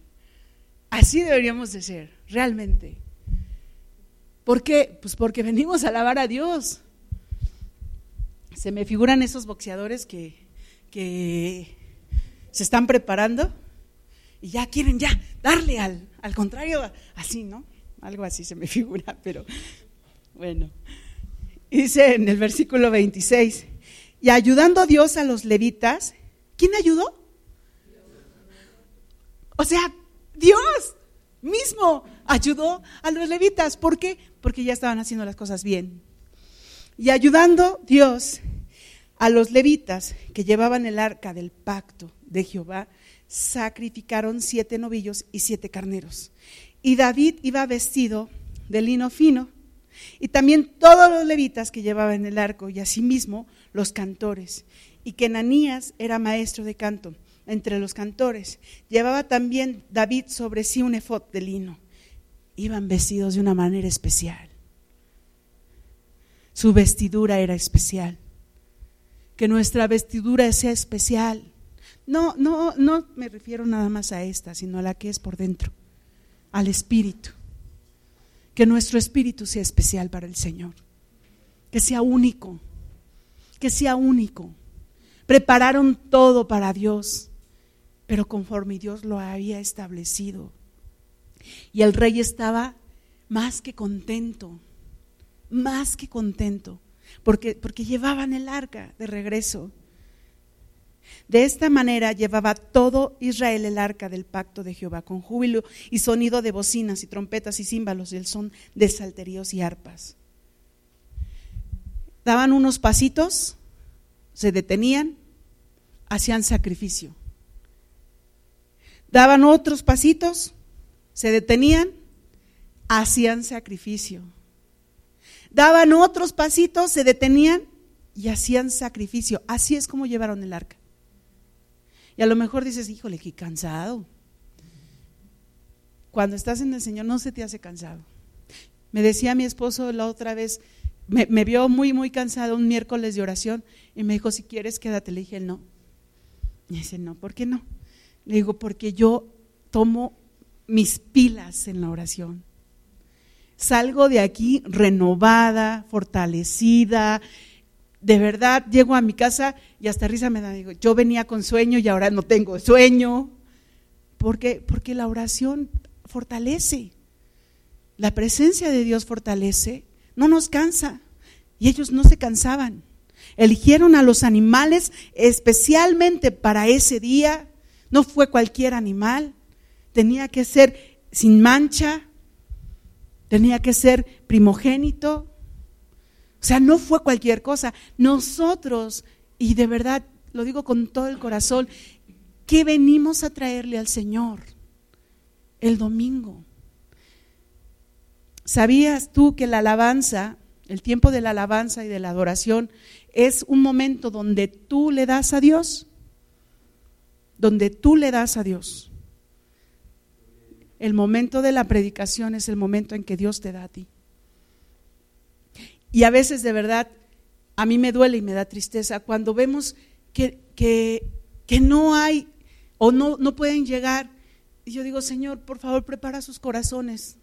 Speaker 1: Así deberíamos de ser, realmente. ¿Por qué? Pues porque venimos a alabar a Dios. Se me figuran esos boxeadores que, que se están preparando y ya quieren ya darle al, al contrario, así, ¿no? Algo así se me figura, pero bueno. Dice en el versículo 26, y ayudando Dios a los levitas, ¿quién ayudó? O sea, Dios mismo ayudó a los levitas. ¿Por qué? Porque ya estaban haciendo las cosas bien. Y ayudando Dios a los levitas que llevaban el arca del pacto de Jehová, sacrificaron siete novillos y siete carneros. Y David iba vestido de lino fino. Y también todos los levitas que llevaban el arco y asimismo los cantores. Y que Nanías era maestro de canto entre los cantores. Llevaba también David sobre sí un efod de lino. Iban vestidos de una manera especial. Su vestidura era especial. Que nuestra vestidura sea especial. No, no, no me refiero nada más a esta, sino a la que es por dentro, al espíritu. Que nuestro espíritu sea especial para el Señor. Que sea único. Que sea único. Prepararon todo para Dios pero conforme Dios lo había establecido. Y el rey estaba más que contento, más que contento, porque, porque llevaban el arca de regreso. De esta manera llevaba todo Israel el arca del pacto de Jehová, con júbilo y sonido de bocinas y trompetas y címbalos y el son de salterios y arpas. Daban unos pasitos, se detenían, hacían sacrificio daban otros pasitos, se detenían, hacían sacrificio. Daban otros pasitos, se detenían y hacían sacrificio. Así es como llevaron el arca. Y a lo mejor dices, híjole, qué cansado. Cuando estás en el Señor no se te hace cansado. Me decía mi esposo la otra vez, me, vio muy, muy cansado un miércoles de oración y me dijo, si quieres, quédate. Le dije, no. Y dice, no, ¿por qué no? Le digo, porque yo tomo mis pilas en la oración. Salgo de aquí renovada, fortalecida. De verdad, llego a mi casa y hasta risa me da. Digo, yo venía con sueño y ahora no tengo sueño. Porque, porque la oración fortalece. La presencia de Dios fortalece. No nos cansa. Y ellos no se cansaban. Eligieron a los animales especialmente para ese día no fue cualquier animal, tenía que ser sin mancha. tenía que ser primogénito. O sea, no fue cualquier cosa. Nosotros, y de verdad lo digo con todo el corazón, ¿qué venimos a traerle al Señor el domingo? ¿Sabías tú que la alabanza, el tiempo de la alabanza y de la adoración, es un momento donde tú le das a Dios? Donde tú le das a Dios. El momento de la predicación es el momento en que Dios te da a ti. Y a veces de verdad a mí me duele y me da tristeza cuando vemos que, que, no hay o no, no pueden llegar. Y yo digo, Señor, por favor, prepara sus corazones.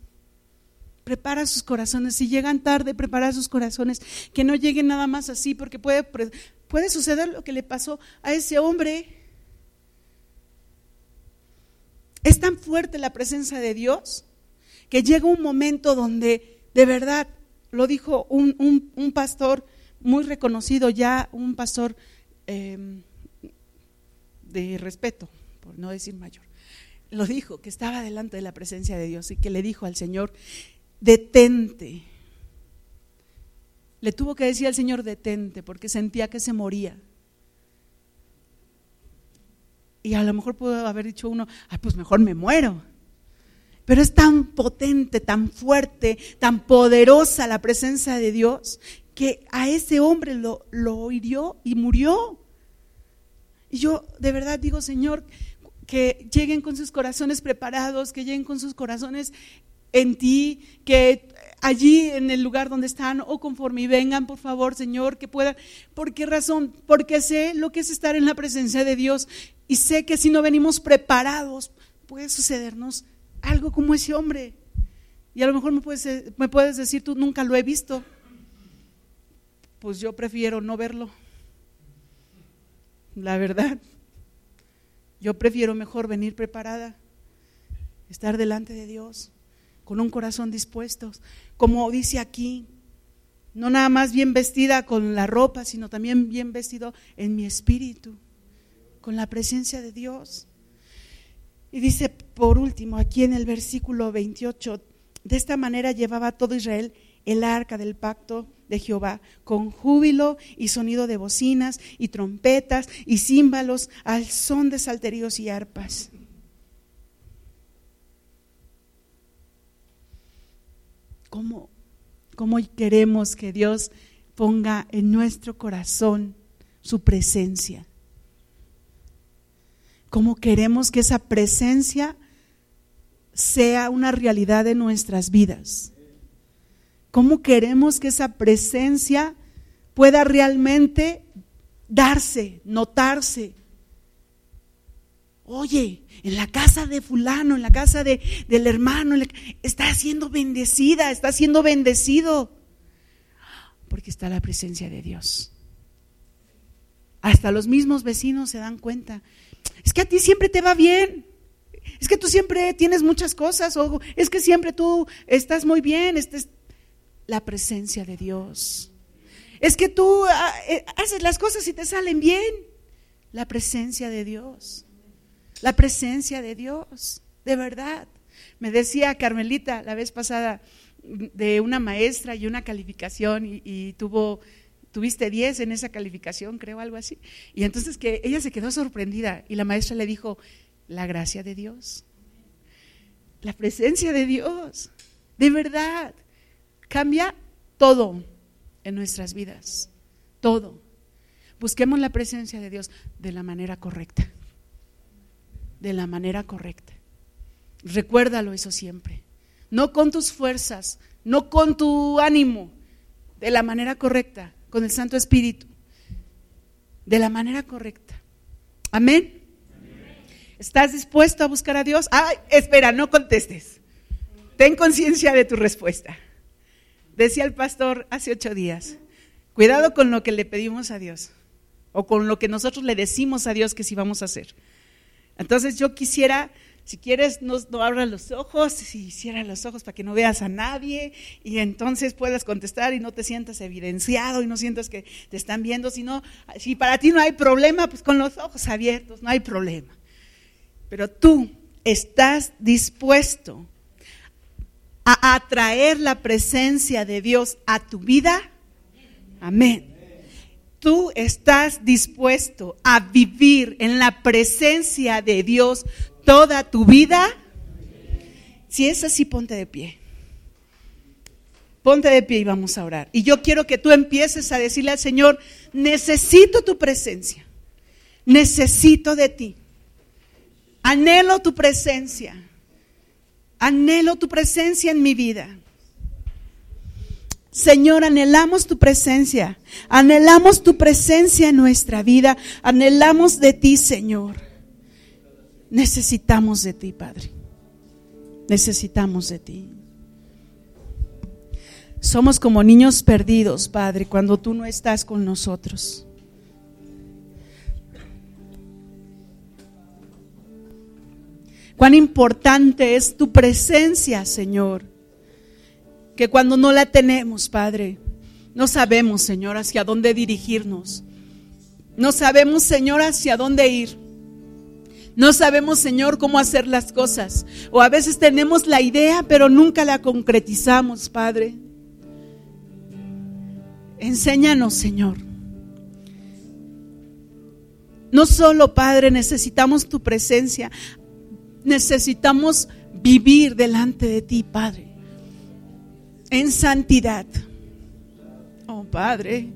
Speaker 1: Prepara sus corazones. Si llegan tarde, prepara sus corazones. Que no lleguen nada más así, porque puede, puede suceder lo que le pasó a ese hombre Es tan fuerte la presencia de Dios que llega un momento donde de verdad, lo dijo un, pastor muy reconocido ya, un pastor em, de respeto, por no decir mayor, lo dijo, que estaba delante de la presencia de Dios y que le dijo al Señor, detente. Le tuvo que decir al Señor, detente, porque sentía que se moría. Y a lo mejor pudo haber dicho uno, ay, pues mejor me muero. Pero es tan potente, tan fuerte, tan poderosa la presencia de Dios que a ese hombre lo, lo hirió y murió. Y yo de verdad digo, Señor, que lleguen con sus corazones preparados, que lleguen con sus corazones en ti, que allí en el lugar donde están o conforme vengan, por favor, Señor, que puedan. ¿Por qué razón? Porque sé lo que es estar en la presencia de Dios y sé que si no venimos preparados, puede sucedernos algo como ese hombre. Y a lo mejor me puedes, me puedes decir, tú nunca lo he visto. Pues yo prefiero no verlo. La verdad. Yo prefiero mejor venir preparada, estar delante de Dios con un corazón dispuesto, como dice aquí, no nada más bien vestida con la ropa, sino también bien vestido en mi espíritu, con la presencia de Dios. Y dice por último, aquí en el versículo 28, de esta manera llevaba todo Israel el arca del pacto de Jehová, con júbilo y sonido de bocinas y trompetas y címbalos al son de salterios y arpas. ¿Cómo, queremos que Dios ponga en nuestro corazón su presencia? ¿Cómo queremos que esa presencia sea una realidad de nuestras vidas? ¿Cómo queremos que esa presencia pueda realmente darse, notarse, Oye, en la casa de fulano, en la casa de, del hermano, está siendo bendecida, está siendo bendecido. Porque está la presencia de Dios. Hasta los mismos vecinos se dan cuenta. Es que a ti siempre te va bien. Es que tú siempre tienes muchas cosas. O es que siempre tú estás muy bien. Esta es la presencia de Dios. Es que tú ah, eh, haces las cosas y te salen bien. La presencia de Dios la presencia de Dios, de verdad. Me decía Carmelita la vez pasada de una maestra y una calificación y, tuvo, tuviste 10 en esa calificación, creo, algo así. Y entonces que ella se quedó sorprendida y la maestra le dijo, la gracia de Dios, la presencia de Dios, de verdad, cambia todo en nuestras vidas, todo. Busquemos la presencia de Dios de la manera correcta de la manera correcta. Recuérdalo eso siempre. No con tus fuerzas, no con tu ánimo, de la manera correcta, con el Santo Espíritu. De la manera correcta. Amén. ¿Estás dispuesto a buscar a Dios? Ay, espera, no contestes. Ten conciencia de tu respuesta. Decía el pastor hace ocho días, cuidado con lo que le pedimos a Dios o con lo que nosotros le decimos a Dios que sí vamos a hacer. Entonces yo quisiera, si quieres, no, no los ojos, si cierra los ojos para que no veas a nadie y entonces puedas contestar y no te sientas evidenciado y no sientas que te están viendo, sino si para ti no hay problema, pues con los ojos abiertos, no hay problema. Pero tú estás dispuesto a atraer la presencia de Dios a tu vida? Amén. Tú estás dispuesto a vivir en la presencia de Dios toda tu vida. Si es así, ponte de pie. Ponte de pie y vamos a orar. Y yo quiero que tú empieces a decirle al Señor, necesito tu presencia, necesito de ti, anhelo tu presencia, anhelo tu presencia en mi vida. Señor, anhelamos tu presencia, anhelamos tu presencia en nuestra vida, anhelamos de ti, Señor. Necesitamos de ti, Padre. Necesitamos de ti. Somos como niños perdidos, Padre, cuando tú no estás con nosotros. Cuán importante es tu presencia, Señor. Que cuando no la tenemos, Padre, no sabemos, Señor, hacia dónde dirigirnos. No sabemos, Señor, hacia dónde ir. No sabemos, Señor, cómo hacer las cosas. O a veces tenemos la idea, pero nunca la concretizamos, Padre. Enséñanos, Señor. No solo, Padre, necesitamos tu presencia, necesitamos vivir delante de ti, Padre, en santidad. Oh, Padre.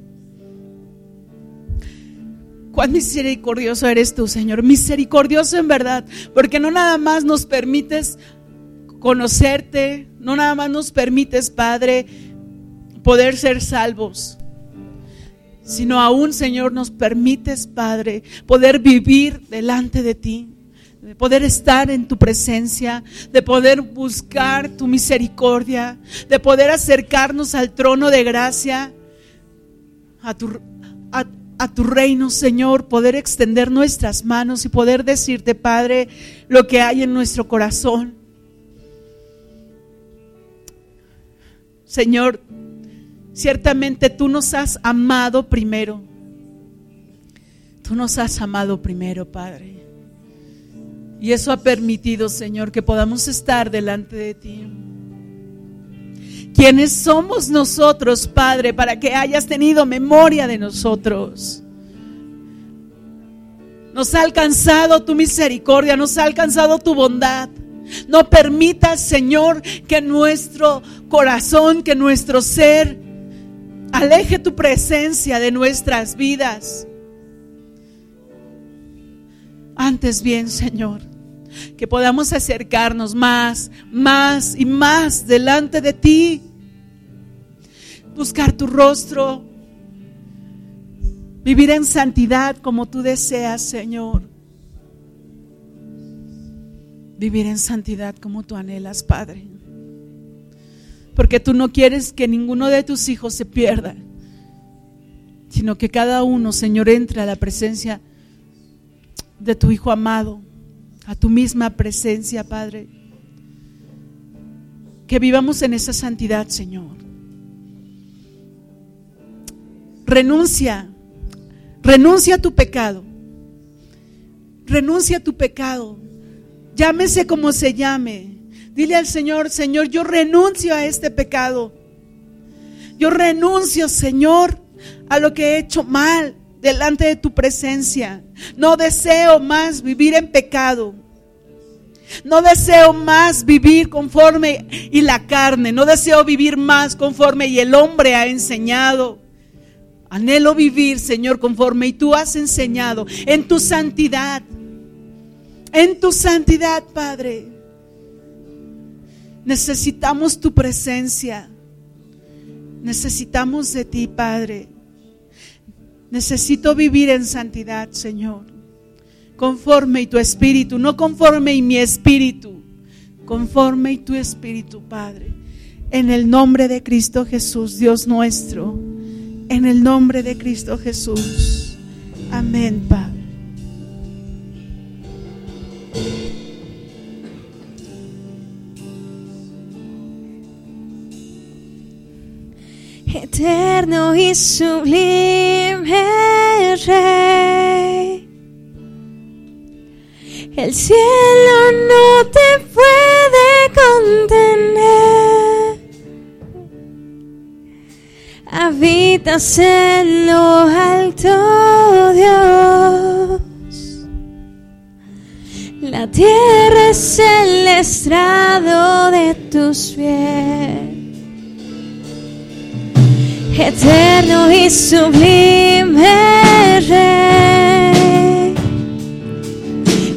Speaker 1: Cuán misericordioso eres tú, Señor. Misericordioso en verdad, porque no nada más nos permites conocerte, no nada más nos permites, Padre, poder ser salvos, sino aún, Señor, nos permites, Padre, poder vivir delante de ti, de poder estar en tu presencia, de poder buscar tu misericordia, de poder acercarnos al trono de gracia, a tu, a, a tu reino, Señor, poder extender nuestras manos y poder decirte, Padre, lo que hay en nuestro corazón. Señor, Ciertamente tú nos has amado primero. Tú nos has amado primero, Padre. Y eso ha permitido, Señor, que podamos estar delante de ti. ¿Quiénes somos nosotros, Padre, para que hayas tenido memoria de nosotros? Nos ha alcanzado tu misericordia, nos ha alcanzado tu bondad. No permitas, Señor, que nuestro corazón, que nuestro ser Aleje tu presencia de nuestras vidas. Antes bien, Señor, que podamos acercarnos más, más y más delante de ti. Buscar tu rostro. Vivir en santidad como tú deseas, Señor. Vivir en santidad como tú anhelas, Padre porque tú no quieres que ninguno de tus hijos se pierda, sino que cada uno, Señor, entre a la presencia de tu Hijo amado, a tu misma presencia, Padre. Que vivamos en esa santidad, Señor. Renuncia, renuncia a tu pecado. Renuncia a tu pecado. Llámese como se llame. Dile al Señor, Señor, yo renuncio a este pecado. Yo renuncio, Señor, a lo que he hecho mal delante de tu presencia. No deseo más vivir en pecado. No deseo más vivir conforme y la carne. No deseo vivir más conforme y el hombre ha enseñado. Anhelo vivir, Señor, conforme y tú has enseñado en tu santidad. En tu santidad, Padre. Necesitamos tu presencia. Necesitamos de ti, Padre. Necesito vivir en santidad, Señor. Conforme y tu espíritu, no conforme y mi espíritu. Conforme y tu espíritu, Padre. En el nombre de Cristo Jesús, Dios nuestro. En el nombre de Cristo Jesús. Amén, Padre.
Speaker 2: eterno y sublime Rey. El cielo no te puede contener. Habitas en lo alto, Dios. La tierra es el estrado de tus pies. Eterno y sublime Rey.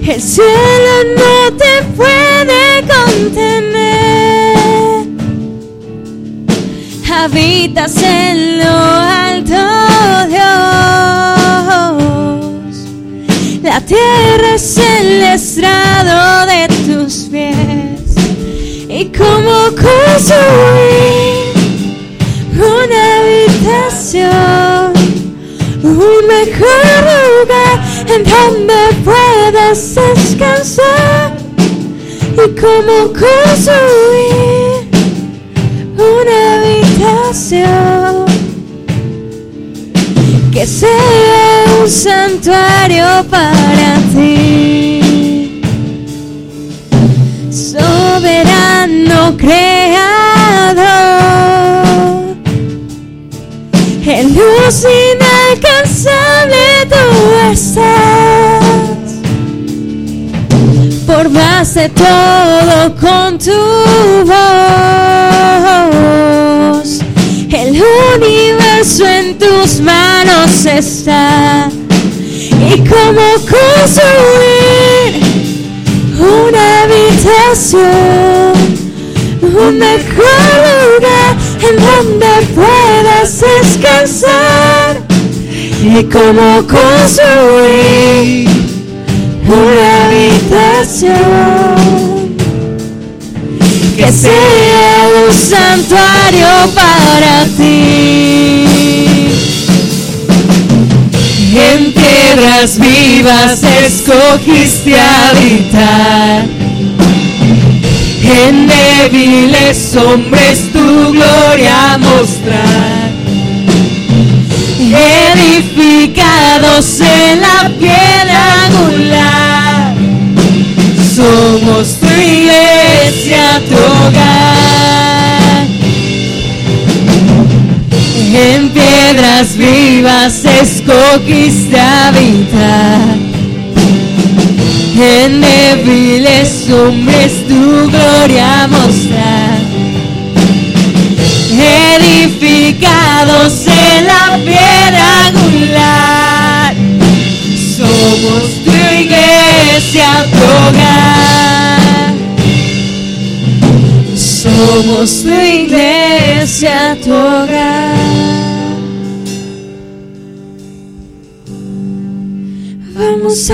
Speaker 2: El cielo no te puede contener. Habitas en lo alto, Dios. La tierra es el estrado de tus pies. Y como construir una un mejor lugar en donde puedas descansar. Y como construir una habitación que sea un santuario para ti. Soberano creador, inalcanzable tú estás. De todo con tu voz, el universo en tus manos está. Y como construir una habitación, un mejor lugar en donde puedas descansar. Y como construir una habitación que sea un santuario para ti. En tierras vivas escogiste habitar. En débiles hombres tu gloria mostrar. Edificados en la piedra angular. Somos tu iglesia, tu hogar. En piedras vivas escogiste habitar. En débiles hombres tu gloria mostrar. Edificados Crucificados en la piedra angular, somos tu iglesia, tu hogar. Somos tu iglesia, tu hogar.